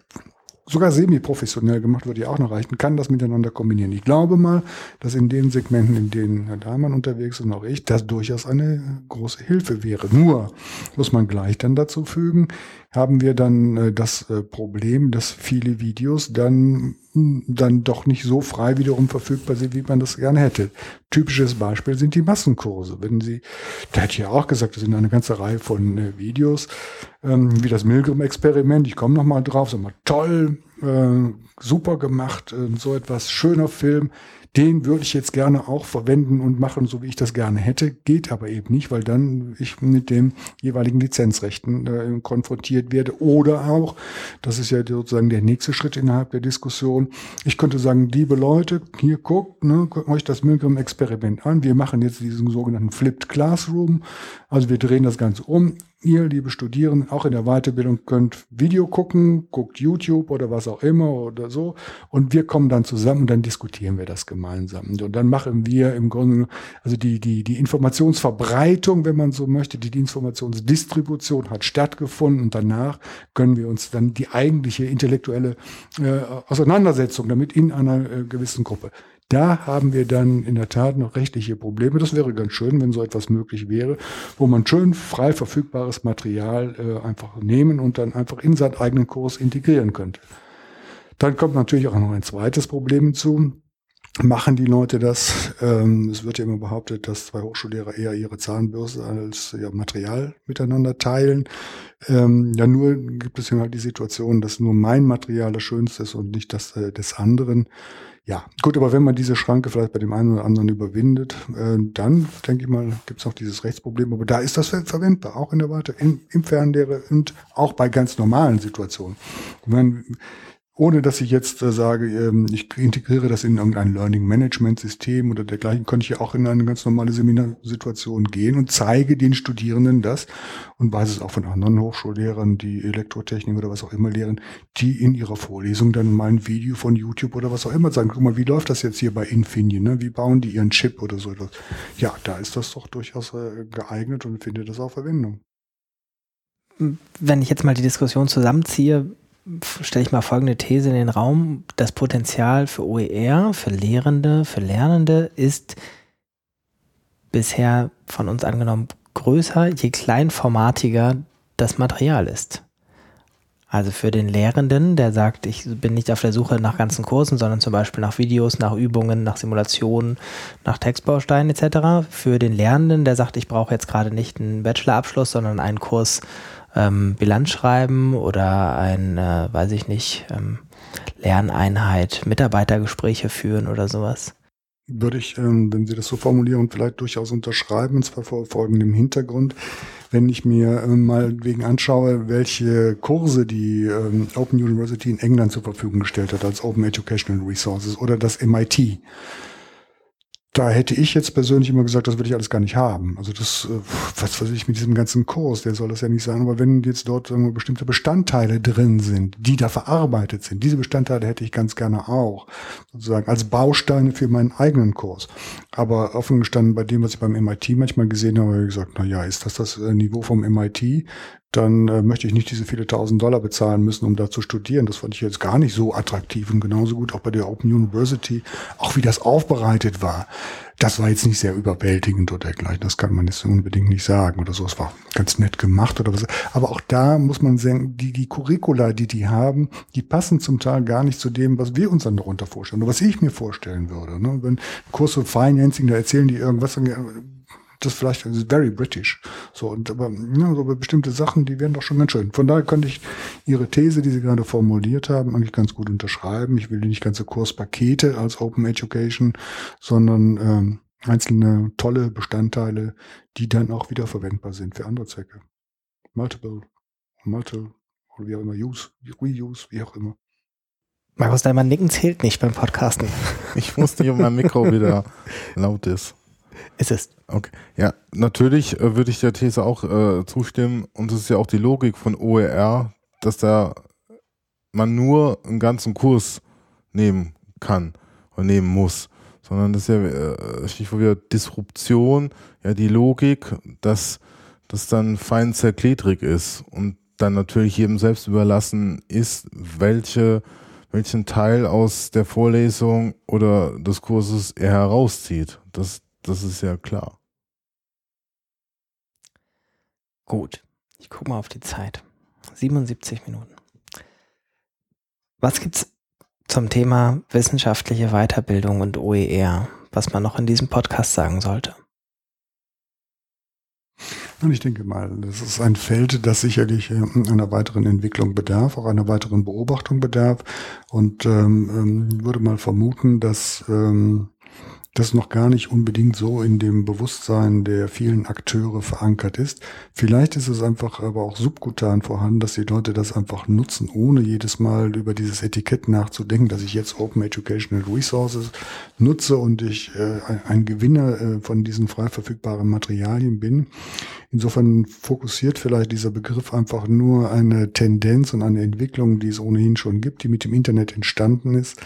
sogar semi-professionell gemacht, würde ja auch noch reichen, kann das miteinander kombinieren. Ich glaube mal, dass in den Segmenten, in denen Herr Dahmann unterwegs ist und auch ich, das durchaus eine große Hilfe wäre. Nur muss man gleich dann dazu fügen, haben wir dann äh, das äh, Problem, dass viele Videos dann dann doch nicht so frei wiederum verfügbar sind, wie man das gerne hätte. Typisches Beispiel sind die Massenkurse. Wenn Sie, da hätte ich ja auch gesagt, das sind eine ganze Reihe von äh, Videos, ähm, wie das Milgram-Experiment. Ich komme noch mal drauf, sag mal, toll, äh, super gemacht, äh, so etwas schöner Film den würde ich jetzt gerne auch verwenden und machen, so wie ich das gerne hätte. Geht aber eben nicht, weil dann ich mit den jeweiligen Lizenzrechten äh, konfrontiert werde. Oder auch, das ist ja sozusagen der nächste Schritt innerhalb der Diskussion, ich könnte sagen, liebe Leute, hier guckt, ne, guckt euch das Milgram-Experiment an. Wir machen jetzt diesen sogenannten Flipped Classroom. Also wir drehen das Ganze um ihr, liebe Studierende, auch in der Weiterbildung könnt Video gucken, guckt YouTube oder was auch immer oder so. Und wir kommen dann zusammen und dann diskutieren wir das gemeinsam. Und dann machen wir im Grunde, also die, die, die Informationsverbreitung, wenn man so möchte, die Informationsdistribution hat stattgefunden und danach können wir uns dann die eigentliche intellektuelle äh, Auseinandersetzung damit in einer äh, gewissen Gruppe Da haben wir dann in der Tat noch rechtliche Probleme. Das wäre ganz schön, wenn so etwas möglich wäre, wo man schön frei verfügbares Material äh, einfach nehmen und dann einfach in seinen eigenen Kurs integrieren könnte. Dann kommt natürlich auch noch ein zweites Problem hinzu machen die Leute das. Ähm, es wird ja immer behauptet, dass zwei Hochschullehrer eher ihre Zahnbürste als ja, Material miteinander teilen. Ähm, ja, nur gibt es ja halt die Situation, dass nur mein Material das Schönste ist und nicht das äh, des anderen. Ja, gut, aber wenn man diese Schranke vielleicht bei dem einen oder anderen überwindet, äh, dann denke ich mal, gibt es auch dieses Rechtsproblem. Aber da ist das verwendbar, auch in der Weiter, in, im Fernlehre und auch bei ganz normalen Situationen. Ich meine, ohne dass ich jetzt äh, sage, ähm, ich integriere das in irgendein Learning Management System oder dergleichen, könnte ich ja auch in eine ganz normale Seminarsituation gehen und zeige den Studierenden das und weiß es auch von anderen Hochschullehrern, die Elektrotechnik oder was auch immer lehren, die in ihrer Vorlesung dann mal ein Video von YouTube oder was auch immer sagen, guck mal, wie läuft das jetzt hier bei Infineon, ne? wie bauen die ihren Chip oder so etwas. Ja, da ist das doch durchaus äh, geeignet und findet das auch Verwendung. Wenn ich jetzt mal die Diskussion zusammenziehe, stelle ich mal folgende These in den Raum. Das Potenzial für OER, für Lehrende, für Lernende ist bisher von uns angenommen größer, je kleinformatiger das Material ist. Also für den Lehrenden, der sagt, ich bin nicht auf der Suche nach ganzen Kursen, sondern zum Beispiel nach Videos, nach Übungen, nach Simulationen, nach Textbausteinen etc. Für den Lernenden, der sagt, ich brauche jetzt gerade nicht einen Bachelorabschluss, sondern einen Kurs ähm, Bilanz schreiben oder ein, äh, weiß ich nicht, ähm, Lerneinheit, Mitarbeitergespräche führen oder sowas? Würde ich, ähm, wenn Sie das so formulieren, vielleicht durchaus unterschreiben, und zwar vor folgendem Hintergrund. Wenn ich mir ähm, mal wegen anschaue, welche Kurse die ähm, Open University in England zur Verfügung gestellt hat als Open Educational Resources oder das MIT, da hätte ich jetzt persönlich immer gesagt, das will ich alles gar nicht haben. Also das, äh, was weiß ich mit diesem ganzen Kurs, der soll das ja nicht sein. Aber wenn jetzt dort wir, bestimmte Bestandteile drin sind, die da verarbeitet sind, diese Bestandteile hätte ich ganz gerne auch, sozusagen als Bausteine für meinen eigenen Kurs. Aber offen gestanden, bei dem, was ich beim MIT manchmal gesehen habe, habe ich gesagt, na ja, ist das das äh, Niveau vom MIT? Dann äh, möchte ich nicht diese viele tausend Dollar bezahlen müssen, um da zu studieren. Das fand ich jetzt gar nicht so attraktiv und genauso gut auch bei der Open University, auch wie das aufbereitet war. Das war jetzt nicht sehr überwältigend oder dergleichen. Das kann man jetzt unbedingt nicht sagen oder so. Es war ganz nett gemacht oder was. Aber auch da muss man sagen, die, die Curricula, die die haben, die passen zum Teil gar nicht zu dem, was wir uns dann darunter vorstellen oder was ich mir vorstellen würde. Ne? Wenn Kurse Financing, da erzählen die irgendwas, das vielleicht very British. So, und aber, ja, so bestimmte Sachen, die wären doch schon ganz schön. Von daher könnte ich Ihre These, die Sie gerade formuliert haben, eigentlich ganz gut unterschreiben. Ich will nicht ganze Kurspakete als Open Education, sondern ähm, einzelne tolle Bestandteile, die dann auch wieder verwendbar sind für andere Zwecke. Multiple, multiple, oder wie auch immer, use, reuse, wie auch immer. Markus Daimann Nicken zählt nicht beim Podcasten. Ich wusste nicht, ob mein Mikro wieder laut ist. Ist es. Okay. Ja, natürlich äh, würde ich der These auch äh, zustimmen. Und es ist ja auch die Logik von OER, dass da man nur einen ganzen Kurs nehmen kann und nehmen muss. Sondern das ist ja äh, Stichwort wieder Disruption, ja die Logik, dass das dann fein zerkledrig ist und dann natürlich jedem selbst überlassen ist, welche, welchen Teil aus der Vorlesung oder des Kurses er herauszieht. Das, das ist ja klar. Gut, ich gucke mal auf die Zeit. 77 Minuten. Was gibt's zum Thema wissenschaftliche Weiterbildung und OER, was man noch in diesem Podcast sagen sollte? Und ich denke mal, das ist ein Feld, das sicherlich äh, einer weiteren Entwicklung bedarf, auch einer weiteren Beobachtung bedarf. Und ähm, ähm würde mal vermuten, dass ähm, das noch gar nicht unbedingt so in dem Bewusstsein der vielen Akteure verankert ist. Vielleicht ist es einfach aber auch subkutan vorhanden, dass die Leute das einfach nutzen, ohne jedes Mal über dieses Etikett nachzudenken, dass ich jetzt Open Educational Resources nutze und ich äh, ein Gewinner äh, von diesen frei verfügbaren Materialien bin. Insofern fokussiert vielleicht dieser Begriff einfach nur eine Tendenz und eine Entwicklung, die es ohnehin schon gibt, die mit dem Internet entstanden ist,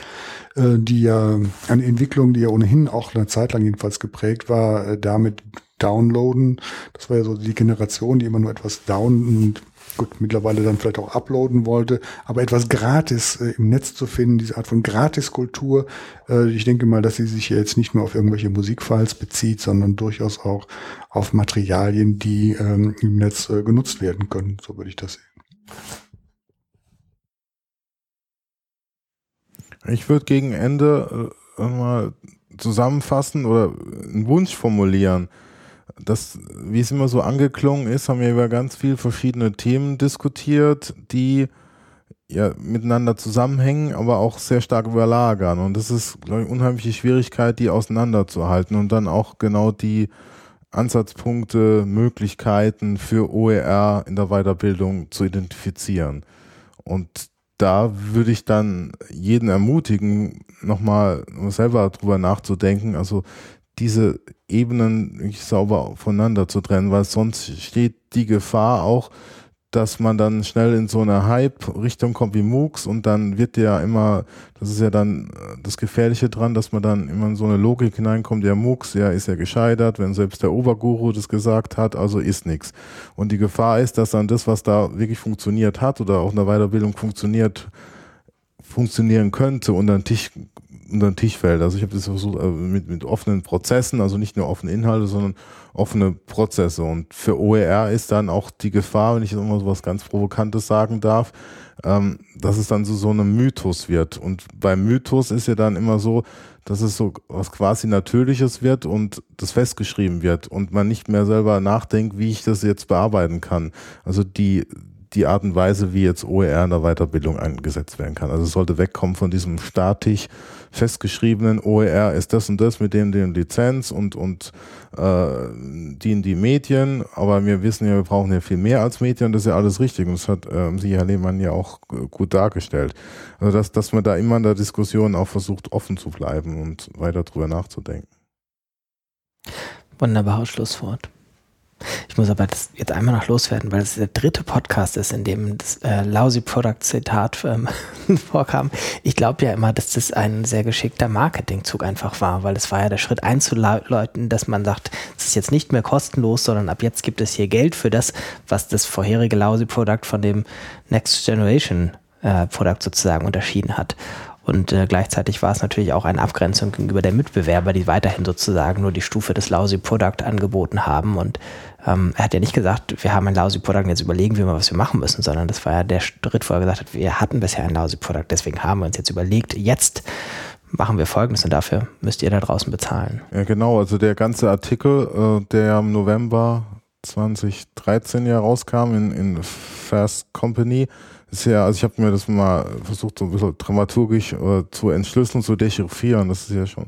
äh, die ja eine Entwicklung, die ja ohnehin auch eine Zeit lang jedenfalls geprägt war, äh, damit downloaden. Das war ja so die Generation, die immer nur etwas down und gut, mittlerweile dann vielleicht auch uploaden wollte, aber etwas gratis äh, im Netz zu finden, diese Art von Gratiskultur, äh, ich denke mal, dass sie sich jetzt nicht nur auf irgendwelche Musikfiles bezieht, sondern durchaus auch auf Materialien, die ähm, im Netz äh, genutzt werden können. So würde ich das sehen. Ich würde gegen Ende mal zusammenfassen oder einen Wunsch formulieren das, wie es immer so angeklungen ist, haben wir über ganz viele verschiedene Themen diskutiert, die ja miteinander zusammenhängen, aber auch sehr stark überlagern. Und das ist, glaube ich, unheimliche Schwierigkeit, die auseinanderzuhalten und dann auch genau die Ansatzpunkte, Möglichkeiten für OER in der Weiterbildung zu identifizieren. Und da würde ich dann jeden ermutigen, nochmal selber drüber nachzudenken. Also diese Ebenen sauber voneinander zu trennen, weil sonst steht die Gefahr auch, dass man dann schnell in so eine Hype-Richtung kommt wie MOOCs und dann wird ja immer, das ist ja dann äh, das Gefährliche dran, dass man dann immer in so eine Logik hineinkommt, der MOOCs, ja, ist ja gescheitert, wenn selbst der Oberguru das gesagt hat, also ist nichts. Und die Gefahr ist, dass dann das, was da wirklich funktioniert hat oder auch in der Weiterbildung funktioniert, funktionieren könnte, unter den Tisch unter den Tisch fällt. Also ich habe das versucht äh, mit, mit offenen Prozessen, also nicht nur offene Inhalte, sondern offene Prozesse. Und für OER ist dann auch die Gefahr, wenn ich jetzt immer so was ganz Provokantes sagen darf, ähm, dass es dann so, so ein Mythos wird. Und beim Mythos ist ja dann immer so, dass es so was quasi Natürliches wird und das festgeschrieben wird und man nicht mehr selber nachdenkt, wie ich das jetzt bearbeiten kann. Also die, die Art und Weise, wie jetzt OER in der Weiterbildung eingesetzt werden kann. Also es sollte wegkommen von diesem statisch festgeschriebenen OER ist das und das mit dem, dem Lizenz und, und äh, die die Medien. Aber wir wissen ja, wir brauchen ja viel mehr als Medien. Das ist ja alles richtig. Und das hat ähm, Sie, Herr Lehmann, ja auch gut dargestellt. Also dass, dass man da immer in der Diskussion auch versucht, offen zu bleiben und weiter drüber nachzudenken. Wunderbares Schlusswort. Ich muss aber das jetzt einmal noch loswerden, weil es der dritte Podcast ist, in dem das äh, Lousy Product Zitat ähm, vorkam. Ich glaube ja immer, dass das ein sehr geschickter Marketingzug einfach war, weil es war ja der Schritt einzuleuten, dass man sagt, es ist jetzt nicht mehr kostenlos, sondern ab jetzt gibt es hier Geld für das, was das vorherige Lousy Product von dem Next Generation äh, Product sozusagen unterschieden hat. Und äh, gleichzeitig war es natürlich auch eine Abgrenzung gegenüber der Mitbewerber, die weiterhin sozusagen nur die Stufe des Lousy Product angeboten haben. Und ähm, er hat ja nicht gesagt, wir haben ein Lousy Product jetzt überlegen wir mal, was wir machen müssen, sondern das war ja der Schritt, wo er gesagt hat, wir hatten bisher ein Lousy Product, deswegen haben wir uns jetzt überlegt, jetzt machen wir Folgendes und dafür müsst ihr da draußen bezahlen. Ja, genau. Also der ganze Artikel, äh, der im November 2013 ja rauskam in, in Fast Company, ist ja, also ich habe mir das mal versucht, so ein bisschen dramaturgisch äh, zu entschlüsseln, zu dechiffrieren. Das ist ja schon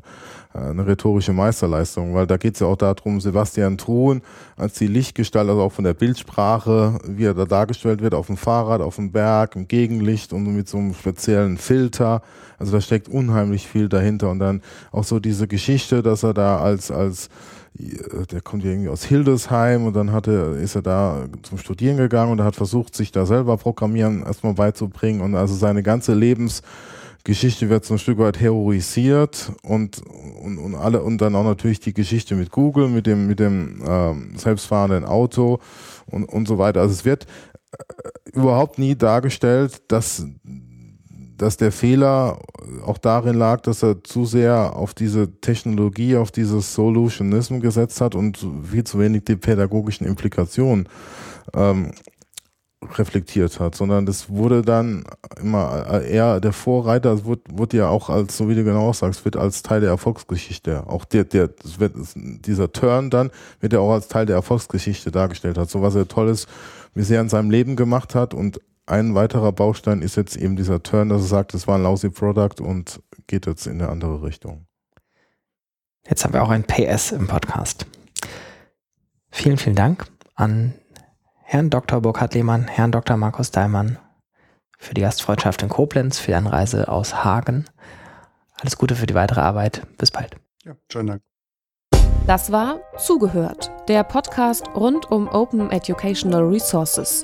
äh, eine rhetorische Meisterleistung, weil da geht es ja auch darum, Sebastian Truhen als die Lichtgestalt, also auch von der Bildsprache, wie er da dargestellt wird, auf dem Fahrrad, auf dem Berg, im Gegenlicht und mit so einem speziellen Filter. Also da steckt unheimlich viel dahinter. Und dann auch so diese Geschichte, dass er da als, als der kommt irgendwie aus Hildesheim und dann hatte, ist er da zum Studieren gegangen und er hat versucht, sich da selber Programmieren erstmal beizubringen und also seine ganze Lebensgeschichte wird so ein Stück weit heroisiert und, und, und alle und dann auch natürlich die Geschichte mit Google, mit dem, mit dem ähm, selbstfahrenden Auto und, und so weiter. Also es wird äh, überhaupt nie dargestellt, dass dass der Fehler auch darin lag, dass er zu sehr auf diese Technologie, auf dieses Solutionism gesetzt hat und viel zu wenig die pädagogischen Implikationen ähm, reflektiert hat, sondern das wurde dann immer eher der Vorreiter, es wurde, wurde ja auch als, so wie du genau sagst, wird als Teil der Erfolgsgeschichte, auch der, der, wird, dieser Turn dann wird ja auch als Teil der Erfolgsgeschichte dargestellt hat, so was er Tolles bisher in seinem Leben gemacht hat und ein weiterer Baustein ist jetzt eben dieser Turn, dass er sagt, es war ein lousy Product und geht jetzt in eine andere Richtung. Jetzt haben wir auch ein PS im Podcast. Vielen, vielen Dank an Herrn Dr. Burkhard Lehmann, Herrn Dr. Markus Daimann für die Gastfreundschaft in Koblenz, für die Anreise aus Hagen. Alles Gute für die weitere Arbeit. Bis bald. Ja, schönen Dank. Das war Zugehört, der Podcast rund um Open Educational Resources.